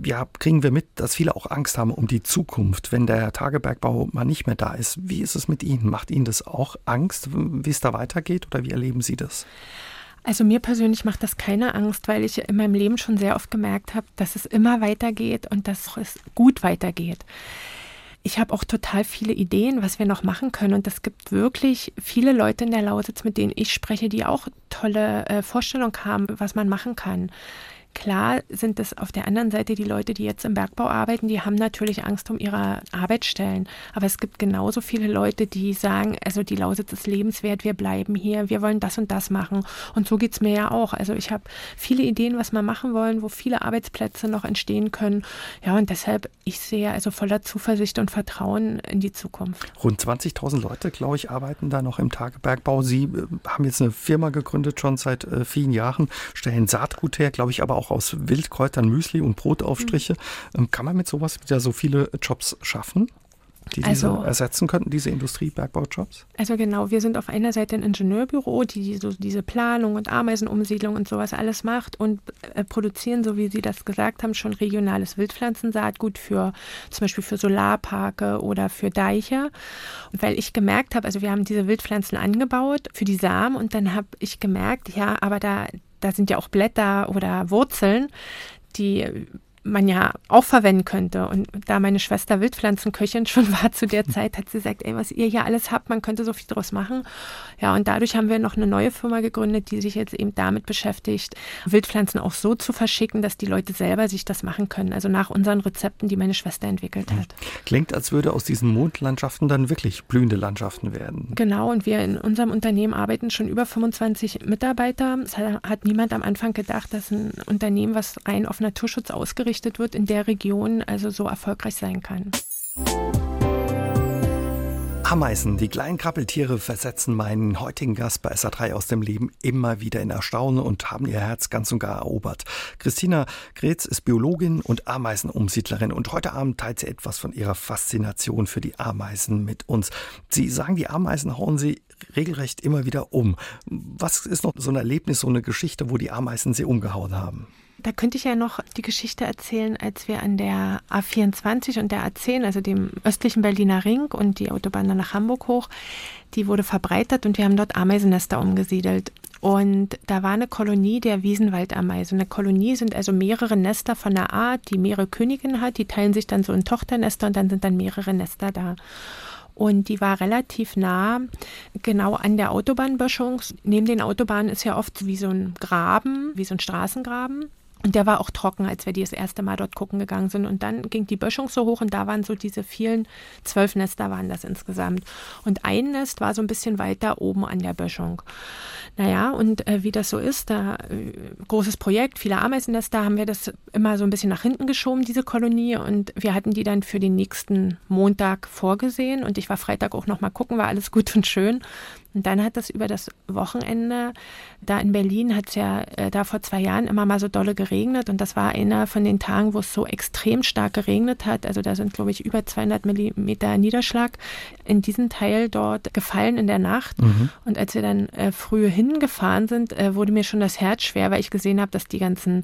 ja, kriegen wir mit, dass viele auch Angst haben um die Zukunft, wenn der Tagebergbau mal nicht mehr da ist. Wie ist es mit Ihnen? Macht Ihnen das auch Angst, wie es da weitergeht oder wie erleben Sie das? Also mir persönlich macht das keine Angst, weil ich in meinem Leben schon sehr oft gemerkt habe, dass es immer weitergeht und dass es gut weitergeht. Ich habe auch total viele Ideen, was wir noch machen können. Und es gibt wirklich viele Leute in der Lausitz, mit denen ich spreche, die auch tolle äh, Vorstellungen haben, was man machen kann. Klar sind es auf der anderen Seite die Leute, die jetzt im Bergbau arbeiten, die haben natürlich Angst um ihre Arbeitsstellen. Aber es gibt genauso viele Leute, die sagen, also die Lausitz ist lebenswert, wir bleiben hier, wir wollen das und das machen. Und so geht es mir ja auch. Also ich habe viele Ideen, was wir machen wollen, wo viele Arbeitsplätze noch entstehen können. Ja, und deshalb, ich sehe also voller Zuversicht und Vertrauen in die Zukunft. Rund 20.000 Leute, glaube ich, arbeiten da noch im Tagebergbau. Sie äh, haben jetzt eine Firma gegründet, schon seit äh, vielen Jahren, stellen Saatgut her, glaube ich, aber auch auch aus Wildkräutern Müsli und Brotaufstriche. Mhm. Kann man mit sowas wieder so viele Jobs schaffen? die diese also, ersetzen könnten, diese Industriebergbaujobs? Also genau, wir sind auf einer Seite ein Ingenieurbüro, die so diese Planung und Ameisenumsiedlung und sowas alles macht und äh, produzieren, so wie Sie das gesagt haben, schon regionales Wildpflanzensaatgut für zum Beispiel für Solarparke oder für Deiche. Und weil ich gemerkt habe, also wir haben diese Wildpflanzen angebaut für die Samen und dann habe ich gemerkt, ja, aber da da sind ja auch Blätter oder Wurzeln, die man ja auch verwenden könnte. Und da meine Schwester Wildpflanzenköchin <laughs> schon war zu der Zeit, hat sie gesagt, ey, was ihr hier alles habt, man könnte so viel draus machen. Ja, und dadurch haben wir noch eine neue Firma gegründet, die sich jetzt eben damit beschäftigt, Wildpflanzen auch so zu verschicken, dass die Leute selber sich das machen können. Also nach unseren Rezepten, die meine Schwester entwickelt hat. Klingt, als würde aus diesen Mondlandschaften dann wirklich blühende Landschaften werden. Genau, und wir in unserem Unternehmen arbeiten schon über 25 Mitarbeiter. Es hat niemand am Anfang gedacht, dass ein Unternehmen, was rein auf Naturschutz ausgerichtet ausgerichtet wird, in der Region also so erfolgreich sein kann. Ameisen, die kleinen Krabbeltiere, versetzen meinen heutigen Gast bei SA3 aus dem Leben immer wieder in Erstaunen und haben ihr Herz ganz und gar erobert. Christina Gretz ist Biologin und Ameisenumsiedlerin und heute Abend teilt sie etwas von ihrer Faszination für die Ameisen mit uns. Sie sagen, die Ameisen hauen sie regelrecht immer wieder um. Was ist noch so ein Erlebnis, so eine Geschichte, wo die Ameisen sie umgehauen haben? Da könnte ich ja noch die Geschichte erzählen, als wir an der A24 und der A10, also dem östlichen Berliner Ring und die Autobahn dann nach Hamburg hoch, die wurde verbreitert und wir haben dort Ameisennester umgesiedelt. Und da war eine Kolonie der Wiesenwaldameisen. Eine Kolonie sind also mehrere Nester von einer Art, die mehrere Königinnen hat. Die teilen sich dann so in Tochternester und dann sind dann mehrere Nester da. Und die war relativ nah, genau an der Autobahnböschung. Neben den Autobahnen ist ja oft wie so ein Graben, wie so ein Straßengraben. Und der war auch trocken, als wir die das erste Mal dort gucken gegangen sind. Und dann ging die Böschung so hoch und da waren so diese vielen, zwölf Nester waren das insgesamt. Und ein Nest war so ein bisschen weiter oben an der Böschung. Naja, und äh, wie das so ist, da äh, großes Projekt, viele Ameisennester, haben wir das immer so ein bisschen nach hinten geschoben, diese Kolonie. Und wir hatten die dann für den nächsten Montag vorgesehen. Und ich war Freitag auch noch mal gucken, war alles gut und schön. Und dann hat das über das Wochenende, da in Berlin hat es ja äh, da vor zwei Jahren immer mal so dolle geregnet und das war einer von den Tagen, wo es so extrem stark geregnet hat. Also da sind, glaube ich, über 200 Millimeter Niederschlag in diesen Teil dort gefallen in der Nacht. Mhm. Und als wir dann äh, früh hingefahren sind, äh, wurde mir schon das Herz schwer, weil ich gesehen habe, dass die ganzen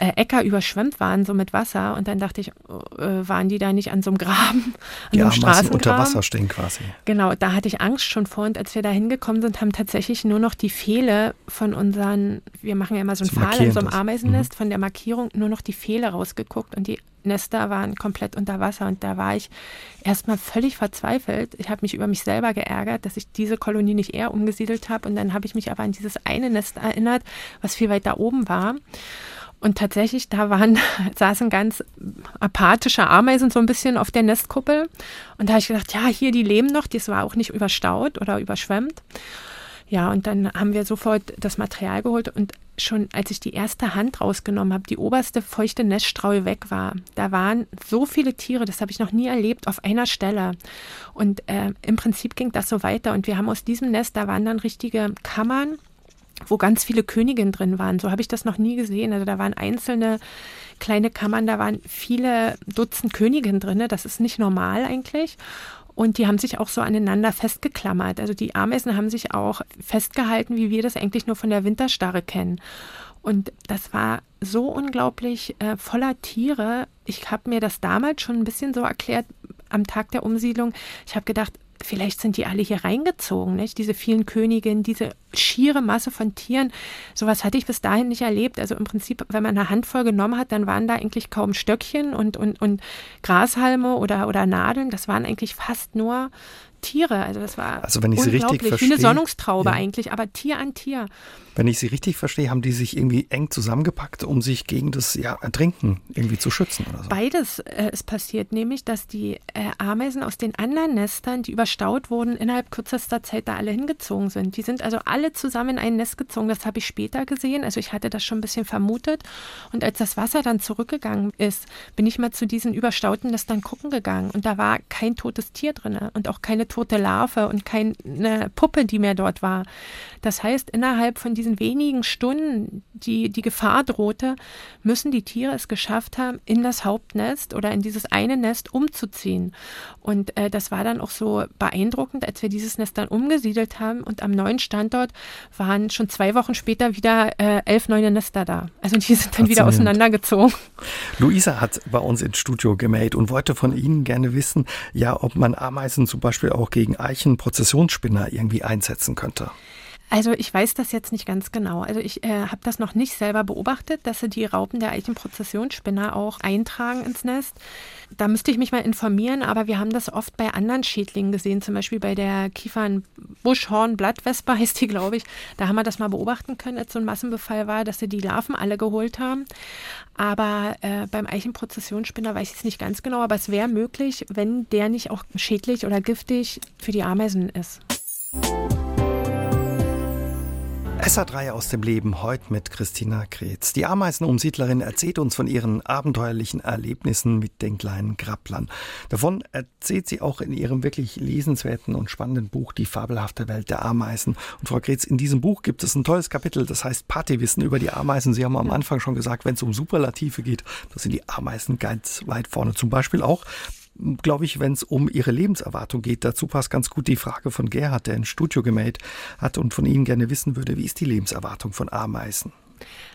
äh, Äcker überschwemmt waren, so mit Wasser. Und dann dachte ich, äh, waren die da nicht an so einem Graben, <laughs> an ja, so einem Straßengraben? unter Wasser stehen quasi. Genau, da hatte ich Angst schon vor. Und als wir da hingekommen sind, haben tatsächlich nur noch die Pfähle von unseren, wir machen ja immer so einen Pfahl in so einem Ameisennest, mhm. von der Markierung nur noch die Pfähle rausgeguckt und die Nester waren komplett unter Wasser und da war ich erstmal völlig verzweifelt. Ich habe mich über mich selber geärgert, dass ich diese Kolonie nicht eher umgesiedelt habe und dann habe ich mich aber an dieses eine Nest erinnert, was viel weiter oben war. Und tatsächlich, da waren, <laughs> saßen ganz apathische Ameisen so ein bisschen auf der Nestkuppel. Und da habe ich gedacht, ja, hier, die leben noch, das war auch nicht überstaut oder überschwemmt. Ja, und dann haben wir sofort das Material geholt und schon als ich die erste Hand rausgenommen habe, die oberste feuchte Neststreu weg war, da waren so viele Tiere, das habe ich noch nie erlebt, auf einer Stelle. Und äh, im Prinzip ging das so weiter und wir haben aus diesem Nest, da waren dann richtige Kammern wo ganz viele Königinnen drin waren. So habe ich das noch nie gesehen. Also da waren einzelne kleine Kammern, da waren viele Dutzend Königinnen drin. Das ist nicht normal eigentlich. Und die haben sich auch so aneinander festgeklammert. Also die Ameisen haben sich auch festgehalten, wie wir das eigentlich nur von der Winterstarre kennen. Und das war so unglaublich äh, voller Tiere. Ich habe mir das damals schon ein bisschen so erklärt am Tag der Umsiedlung. Ich habe gedacht, vielleicht sind die alle hier reingezogen, nicht? Diese vielen Königinnen, diese schiere Masse von Tieren. Sowas hatte ich bis dahin nicht erlebt. Also im Prinzip, wenn man eine Handvoll genommen hat, dann waren da eigentlich kaum Stöckchen und, und, und Grashalme oder, oder Nadeln. Das waren eigentlich fast nur Tiere. Also das war also wenn ich Sie richtig verstehe, wie eine Sonnungstraube ja. eigentlich, aber Tier an Tier. Wenn ich Sie richtig verstehe, haben die sich irgendwie eng zusammengepackt, um sich gegen das ja, Ertrinken irgendwie zu schützen oder so. Beides äh, ist passiert, nämlich dass die äh, Ameisen aus den anderen Nestern, die überstaut wurden, innerhalb kürzester Zeit da alle hingezogen sind. Die sind also alle zusammen in ein Nest gezogen. Das habe ich später gesehen. Also ich hatte das schon ein bisschen vermutet. Und als das Wasser dann zurückgegangen ist, bin ich mal zu diesen überstauten Nestern gucken gegangen. Und da war kein totes Tier drin und auch keine tote Larve und keine Puppe, die mehr dort war. Das heißt, innerhalb von diesen wenigen Stunden, die die Gefahr drohte, müssen die Tiere es geschafft haben, in das Hauptnest oder in dieses eine Nest umzuziehen. Und äh, das war dann auch so beeindruckend, als wir dieses Nest dann umgesiedelt haben und am neuen Standort waren schon zwei Wochen später wieder äh, elf neue Nester da. Also die sind dann wieder auseinandergezogen. Luisa hat bei uns ins Studio gemeldet und wollte von Ihnen gerne wissen, ja, ob man Ameisen zum Beispiel auch gegen Eichen-Prozessionsspinner irgendwie einsetzen könnte. Also ich weiß das jetzt nicht ganz genau. Also ich äh, habe das noch nicht selber beobachtet, dass sie die Raupen der Eichenprozessionsspinner auch eintragen ins Nest. Da müsste ich mich mal informieren, aber wir haben das oft bei anderen Schädlingen gesehen, zum Beispiel bei der Kiefern-Buschhorn-Blattwespe heißt die, glaube ich. Da haben wir das mal beobachten können, als so ein Massenbefall war, dass sie die Larven alle geholt haben. Aber äh, beim Eichenprozessionsspinner weiß ich es nicht ganz genau, aber es wäre möglich, wenn der nicht auch schädlich oder giftig für die Ameisen ist. SA3 aus dem Leben heute mit Christina Kretz. Die Ameisenumsiedlerin erzählt uns von ihren abenteuerlichen Erlebnissen mit den kleinen Krabblern. Davon erzählt sie auch in ihrem wirklich lesenswerten und spannenden Buch Die fabelhafte Welt der Ameisen. Und Frau Kretz, in diesem Buch gibt es ein tolles Kapitel, das heißt Partywissen über die Ameisen. Sie haben am Anfang schon gesagt, wenn es um Superlative geht, da sind die Ameisen ganz weit vorne. Zum Beispiel auch glaube ich, wenn es um Ihre Lebenserwartung geht. Dazu passt ganz gut die Frage von Gerhard, der ein Studio gemeldet hat und von Ihnen gerne wissen würde, wie ist die Lebenserwartung von Ameisen?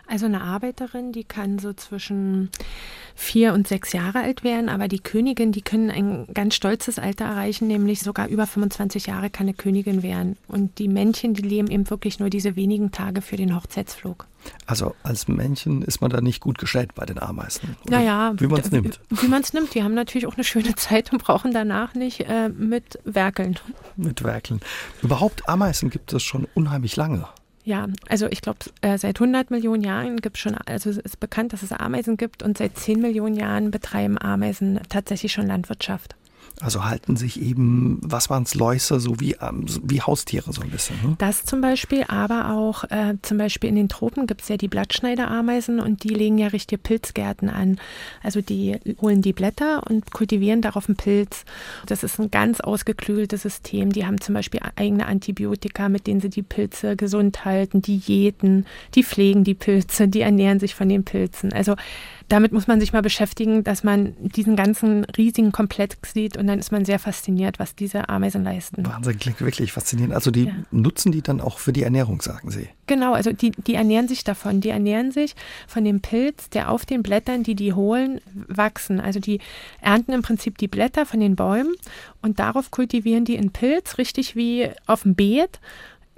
Also eine Arbeiterin, die kann so zwischen vier und sechs Jahre alt werden, aber die Königin, die können ein ganz stolzes Alter erreichen, nämlich sogar über 25 Jahre kann eine Königin werden. Und die Männchen, die leben eben wirklich nur diese wenigen Tage für den Hochzeitsflug. Also als Männchen ist man da nicht gut gestellt bei den Ameisen. Naja, wie man es nimmt. Wie man es nimmt. Die haben natürlich auch eine schöne <laughs> Zeit und brauchen danach nicht äh, mit Werkeln. Mit Werkeln. Überhaupt Ameisen gibt es schon unheimlich lange. Ja, also ich glaube, äh, seit 100 Millionen Jahren gibt es schon, also es ist bekannt, dass es Ameisen gibt und seit 10 Millionen Jahren betreiben Ameisen tatsächlich schon Landwirtschaft. Also halten sich eben, was waren es, Läuse, so wie, ähm, wie Haustiere so ein bisschen. Ne? Das zum Beispiel, aber auch äh, zum Beispiel in den Tropen gibt es ja die Blattschneiderameisen und die legen ja richtige Pilzgärten an. Also die holen die Blätter und kultivieren darauf einen Pilz. Das ist ein ganz ausgeklügeltes System. Die haben zum Beispiel eigene Antibiotika, mit denen sie die Pilze gesund halten, die jäten, die pflegen die Pilze, die ernähren sich von den Pilzen. Also damit muss man sich mal beschäftigen, dass man diesen ganzen riesigen Komplex sieht und dann ist man sehr fasziniert, was diese Ameisen leisten. Wahnsinn, klingt wirklich faszinierend. Also die ja. nutzen die dann auch für die Ernährung, sagen Sie? Genau, also die, die ernähren sich davon. Die ernähren sich von dem Pilz, der auf den Blättern, die die holen, wachsen. Also die ernten im Prinzip die Blätter von den Bäumen und darauf kultivieren die einen Pilz, richtig wie auf dem Beet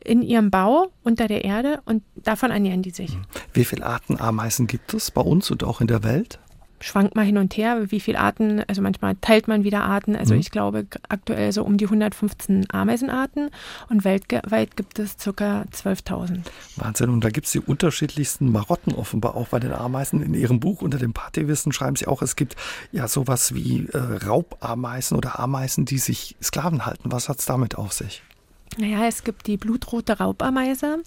in ihrem Bau unter der Erde und davon ernähren die sich. Wie viele Arten Ameisen gibt es bei uns und auch in der Welt? Schwankt mal hin und her, wie viele Arten, also manchmal teilt man wieder Arten. Also mhm. ich glaube aktuell so um die 115 Ameisenarten und weltweit gibt es ca. 12.000. Wahnsinn, und da gibt es die unterschiedlichsten Marotten offenbar auch bei den Ameisen. In Ihrem Buch unter dem Partywissen schreiben Sie auch, es gibt ja sowas wie äh, Raubameisen oder Ameisen, die sich Sklaven halten. Was hat es damit auf sich? Naja, es gibt die blutrote Raubameise.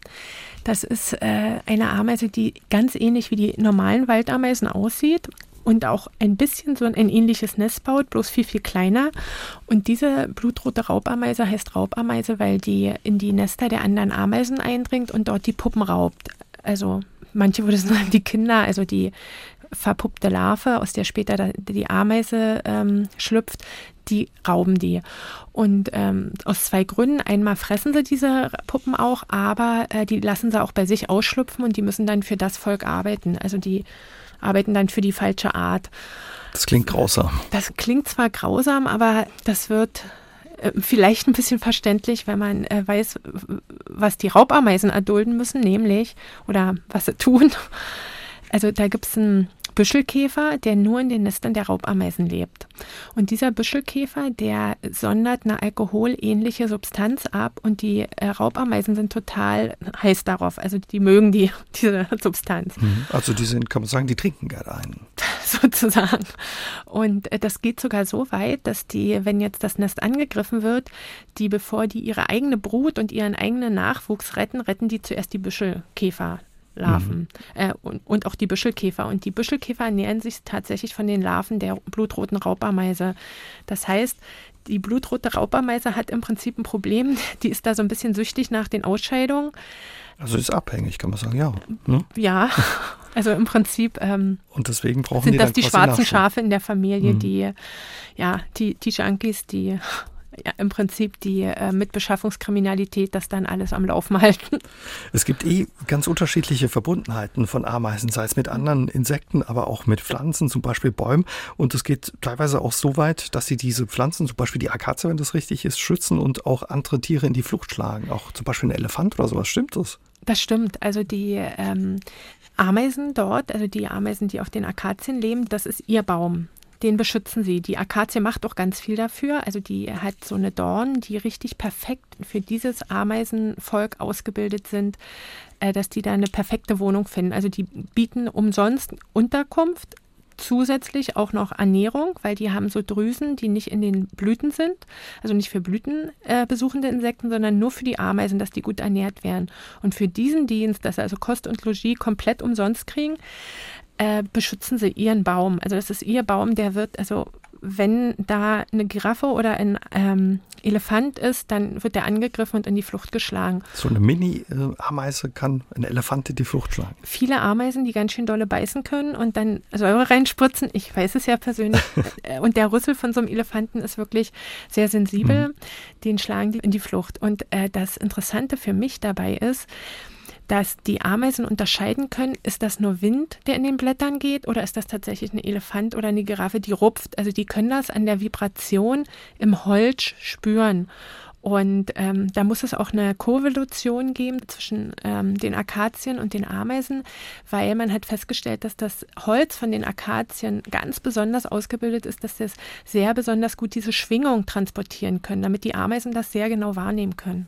Das ist äh, eine Ameise, die ganz ähnlich wie die normalen Waldameisen aussieht und auch ein bisschen so ein, ähnliches Nest baut, bloß viel, viel kleiner. Und diese blutrote Raubameise heißt Raubameise, weil die in die Nester der anderen Ameisen eindringt und dort die Puppen raubt. Also manche würden <laughs> sagen, die Kinder, also die verpuppte Larve, aus der später die Ameise ähm, schlüpft, die rauben die. Und ähm, aus zwei Gründen. Einmal fressen sie diese Puppen auch, aber äh, die lassen sie auch bei sich ausschlüpfen und die müssen dann für das Volk arbeiten. Also die arbeiten dann für die falsche Art. Das klingt grausam. Das klingt zwar grausam, aber das wird äh, vielleicht ein bisschen verständlich, wenn man äh, weiß, was die Raubameisen erdulden müssen, nämlich, oder was sie tun. Also da gibt es ein Büschelkäfer, der nur in den Nestern der Raubameisen lebt. Und dieser Büschelkäfer, der sondert eine alkoholähnliche Substanz ab und die äh, Raubameisen sind total heiß darauf. Also die mögen die, <laughs> diese Substanz. Mhm. Also die sind, kann man sagen, die trinken gerne einen. <laughs> Sozusagen. Und äh, das geht sogar so weit, dass die, wenn jetzt das Nest angegriffen wird, die, bevor die ihre eigene Brut und ihren eigenen Nachwuchs retten, retten die zuerst die Büschelkäfer Larven mhm. äh, und, und, auch die Büschelkäfer. Und die Büschelkäfer ernähren sich tatsächlich von den Larven der blutroten Raubameise. Das heißt, die blutrote Raubameise hat im Prinzip ein Problem. <laughs> Die ist da so ein bisschen süchtig nach den Ausscheidungen. Also ist abhängig, kann man sagen, ja. Ne? Ja, <laughs> also im Prinzip. Ähm, und deswegen brauchen sind die das die schwarzen. Schafe in der Familie, mhm. die, ja, die, die Junkies, die ja, im Prinzip die äh, mit Beschaffungskriminalität das dann alles am Laufen <laughs> halten. Es gibt eh ganz unterschiedliche Verbundenheiten von Ameisen, sei es mit anderen Insekten, aber auch mit Pflanzen, zum Beispiel Bäumen. Und es geht teilweise auch so weit, dass sie diese Pflanzen, zum Beispiel die Akazie, wenn das richtig ist, schützen und auch andere Tiere in die Flucht schlagen. Auch zum Beispiel ein Elefant oder sowas. Stimmt das? Das stimmt. Also die ähm, Ameisen dort, also die Ameisen, die auf den Akazien leben, das ist ihr Baum den beschützen sie. Die Akazie macht auch ganz viel dafür. Also die hat so eine Dorn, die richtig perfekt für dieses Ameisenvolk ausgebildet sind, äh, dass die da eine perfekte Wohnung finden. Also die bieten umsonst Unterkunft, zusätzlich auch noch Ernährung, weil die haben so Drüsen, die nicht in den Blüten sind, also nicht für Blüten äh, besuchende Insekten, sondern nur für die Ameisen, dass die gut ernährt werden. Und für diesen Dienst, dass sie also Kost und Logis komplett umsonst kriegen, äh, beschützen sie ihren Baum. Also das ist ihr Baum, der wird, also wenn da eine Giraffe oder ein ähm, Elefant ist, dann wird der angegriffen und in die Flucht geschlagen. So eine Mini-Ameise kann eine Elefant in die Flucht schlagen. Viele Ameisen, die ganz schön dolle beißen können und dann Säure reinspritzen. Ich weiß es ja persönlich. <laughs> Äh, und der Rüssel von so einem Elefanten ist wirklich sehr sensibel. Mhm. Den schlagen die in die Flucht. Und äh, das Interessante für mich dabei ist, dass die Ameisen unterscheiden können, ist das nur Wind, der in den Blättern geht, oder ist das tatsächlich ein Elefant oder eine Giraffe, die rupft. Also die können das an der Vibration im Holz spüren. Und ähm, da muss es auch eine Koevolution geben zwischen ähm, den Akazien und den Ameisen, weil man hat festgestellt, dass das Holz von den Akazien ganz besonders ausgebildet ist, dass das sehr besonders gut diese Schwingung transportieren können, damit die Ameisen das sehr genau wahrnehmen können.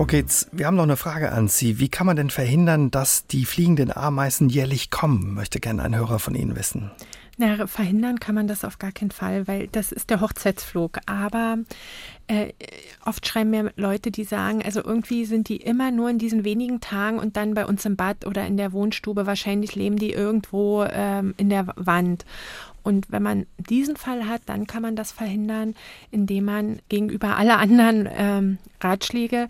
Frau Gates, wir haben noch eine Frage an Sie. Wie kann man denn verhindern, dass die fliegenden Ameisen jährlich kommen? Möchte gerne ein Hörer von Ihnen wissen. Na, verhindern kann man das auf gar keinen Fall, weil das ist der Hochzeitsflug. Aber äh, oft schreiben mir Leute, die sagen, also irgendwie sind die immer nur in diesen wenigen Tagen und dann bei uns im Bad oder in der Wohnstube. Wahrscheinlich leben die irgendwo ähm, in der Wand. Und wenn man diesen Fall hat, dann kann man das verhindern, indem man gegenüber aller anderen ähm, Ratschläge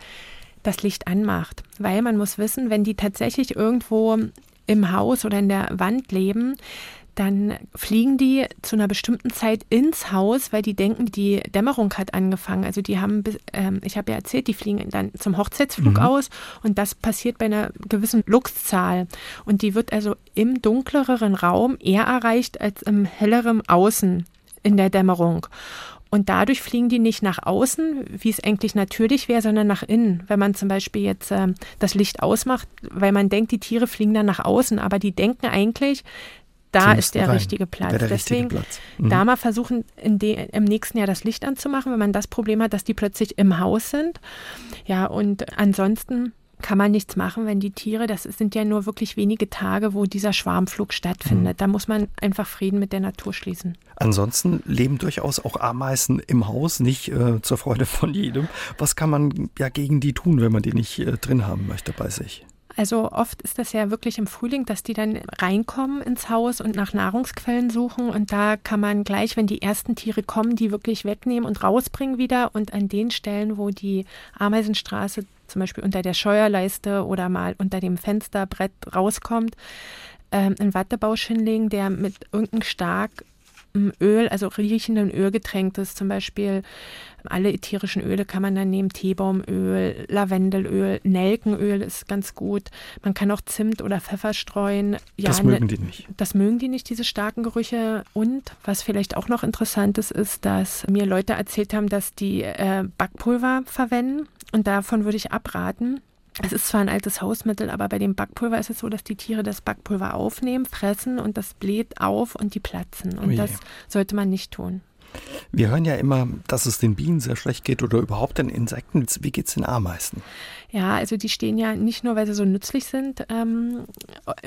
das Licht anmacht. Weil man muss wissen, wenn die tatsächlich irgendwo im Haus oder in der Wand leben, dann fliegen die zu einer bestimmten Zeit ins Haus, weil die denken, die Dämmerung hat angefangen. Also die haben, ähm, ich habe ja erzählt, die fliegen dann zum Hochzeitsflug mhm. aus und das passiert bei einer gewissen Luxzahl. Und die wird also im dunkleren Raum eher erreicht als im helleren Außen in der Dämmerung. Und dadurch fliegen die nicht nach außen, wie es eigentlich natürlich wäre, sondern nach innen. Wenn man zum Beispiel jetzt äh, das Licht ausmacht, weil man denkt, die Tiere fliegen dann nach außen, aber die denken eigentlich, da ist der rein. richtige Platz. Der Deswegen richtige Platz. Mhm. da mal versuchen, im nächsten Jahr das Licht anzumachen, wenn man das Problem hat, dass die plötzlich im Haus sind. Ja, und ansonsten kann man nichts machen, wenn die Tiere, das sind ja nur wirklich wenige Tage, wo dieser Schwarmflug stattfindet. Mhm. Da muss man einfach Frieden mit der Natur schließen. Ansonsten leben durchaus auch Ameisen im Haus, nicht äh, zur Freude von jedem. Was kann man ja gegen die tun, wenn man die nicht äh, drin haben möchte bei sich? Also oft ist das ja wirklich im Frühling, dass die dann reinkommen ins Haus und nach Nahrungsquellen suchen. Und da kann man gleich, wenn die ersten Tiere kommen, die wirklich wegnehmen und rausbringen wieder. Und an den Stellen, wo die Ameisenstraße zum Beispiel unter der Scheuerleiste oder mal unter dem Fensterbrett rauskommt, ähm, einen Wattebausch hinlegen, der mit irgendeinem stark Öl, also riechenden Ölgetränktes, zum Beispiel alle ätherischen Öle kann man dann nehmen, Teebaumöl, Lavendelöl, Nelkenöl ist ganz gut. Man kann auch Zimt oder Pfeffer streuen. Ja, das mögen die nicht. Das mögen die nicht, diese starken Gerüche. Und was vielleicht auch noch interessant ist, ist, dass mir Leute erzählt haben, dass die äh, Backpulver verwenden. Und davon würde ich abraten. Es ist zwar ein altes Hausmittel, aber bei dem Backpulver ist es so, dass die Tiere das Backpulver aufnehmen, fressen und das bläht auf und die platzen. Und Ui. das sollte man nicht tun. Wir hören ja immer, dass es den Bienen sehr schlecht geht oder überhaupt den Insekten. Wie geht es den Ameisen? Ja, also die stehen ja nicht nur, weil sie so nützlich sind ähm,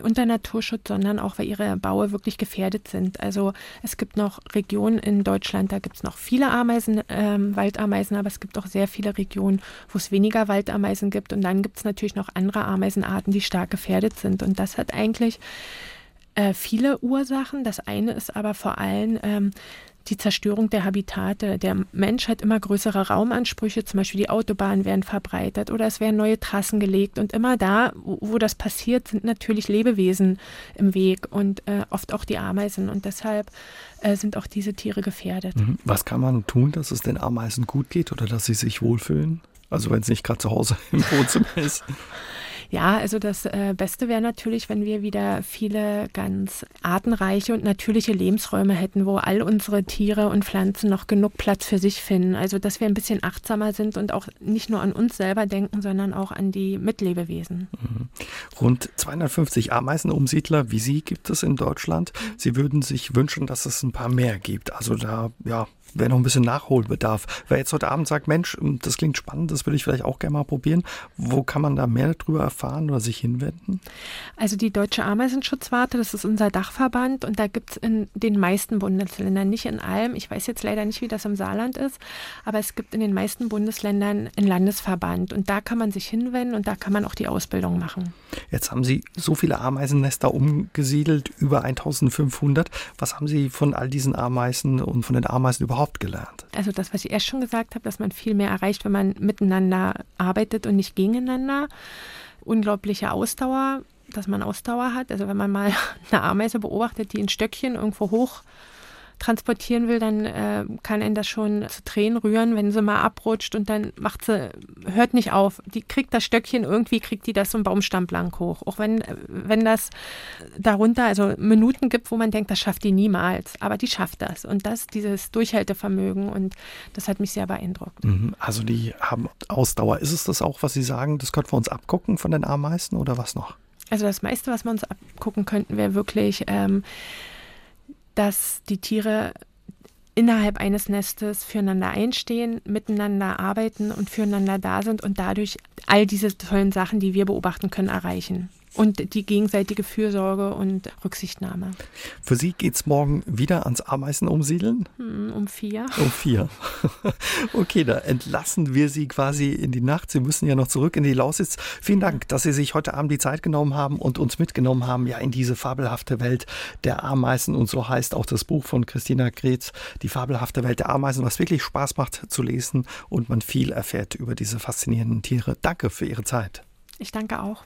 unter Naturschutz, sondern auch, weil ihre Baue wirklich gefährdet sind. Also es gibt noch Regionen in Deutschland, da gibt es noch viele Ameisen, ähm, Waldameisen, aber es gibt auch sehr viele Regionen, wo es weniger Waldameisen gibt. Und dann gibt es natürlich noch andere Ameisenarten, die stark gefährdet sind. Und das hat eigentlich äh, viele Ursachen. Das eine ist aber vor allem ähm, die Zerstörung der Habitate. Der Mensch hat immer größere Raumansprüche, zum Beispiel die Autobahnen werden verbreitert oder es werden neue Trassen gelegt. Und immer da, wo, wo das passiert, sind natürlich Lebewesen im Weg und äh, oft auch die Ameisen. Und deshalb äh, sind auch diese Tiere gefährdet. Mhm. Was kann man tun, dass es den Ameisen gut geht oder dass sie sich wohlfühlen? Also wenn es nicht gerade zu Hause <laughs> im Wohnzimmer ist. Ja, also das äh, Beste wäre natürlich, wenn wir wieder viele ganz artenreiche und natürliche Lebensräume hätten, wo all unsere Tiere und Pflanzen noch genug Platz für sich finden. Also dass wir ein bisschen achtsamer sind und auch nicht nur an uns selber denken, sondern auch an die Mitlebewesen. Mhm. Rund 250 Ameisenumsiedler wie Sie gibt es in Deutschland. Sie würden sich wünschen, dass es ein paar mehr gibt. Also da ja, wäre noch ein bisschen Nachholbedarf. Wer jetzt heute Abend sagt, Mensch, hm, das klingt spannend, das würde ich vielleicht auch gerne mal probieren, wo kann man da mehr darüber erfahren oder sich hinwenden? Also die Deutsche Ameisenschutzwarte, das ist unser Dachverband und da gibt es in den meisten Bundesländern, nicht in allem, ich weiß jetzt leider nicht, wie das im Saarland ist, aber es gibt in den meisten Bundesländern einen Landesverband und da kann man sich hinwenden und da kann man auch die Ausbildung machen. Jetzt haben Sie so viele Ameisennester umgesiedelt, über 1500. Was haben Sie von all diesen Ameisen und von den Ameisen überhaupt überhaupt gelernt? Also das, was ich erst schon gesagt habe, dass man viel mehr erreicht, wenn man miteinander arbeitet und nicht gegeneinander. Unglaubliche Ausdauer, dass man Ausdauer hat. Also wenn man mal <laughs> eine Ameise beobachtet, die ein Stöckchen irgendwo hoch transportieren will, dann äh, kann ihn das schon zu Tränen rühren, wenn sie mal abrutscht und dann macht sie, hört nicht auf. Die kriegt das Stöckchen, irgendwie kriegt die das so einen Baumstamm blank hoch. Auch wenn, wenn das darunter, also Minuten gibt, wo man denkt, das schafft die niemals. Aber die schafft das. Und das, dieses Durchhaltevermögen und das hat mich sehr beeindruckt. Mhm. Also die haben Ausdauer. Ist es das auch, was Sie sagen, das könnten wir uns abgucken von den Ameisen oder was noch? Also das meiste, was wir uns abgucken könnten, wäre wirklich ähm, dass die Tiere innerhalb eines Nestes füreinander einstehen, miteinander arbeiten und füreinander da sind und dadurch all diese tollen Sachen, die wir beobachten können, erreichen und die gegenseitige Fürsorge und Rücksichtnahme. Für Sie geht es morgen wieder ans Ameisen umsiedeln? Hm, um vier. Um vier. <laughs> Okay, da entlassen wir Sie quasi in die Nacht. Sie müssen ja noch zurück in die Lausitz. Vielen Dank, dass Sie sich heute Abend die Zeit genommen haben und uns mitgenommen haben, ja, in diese fabelhafte Welt der Ameisen. Und so heißt auch das Buch von Christina Gretz, Die fabelhafte Welt der Ameisen, was wirklich Spaß macht zu lesen und man viel erfährt über diese faszinierenden Tiere. Danke für Ihre Zeit. Ich danke auch.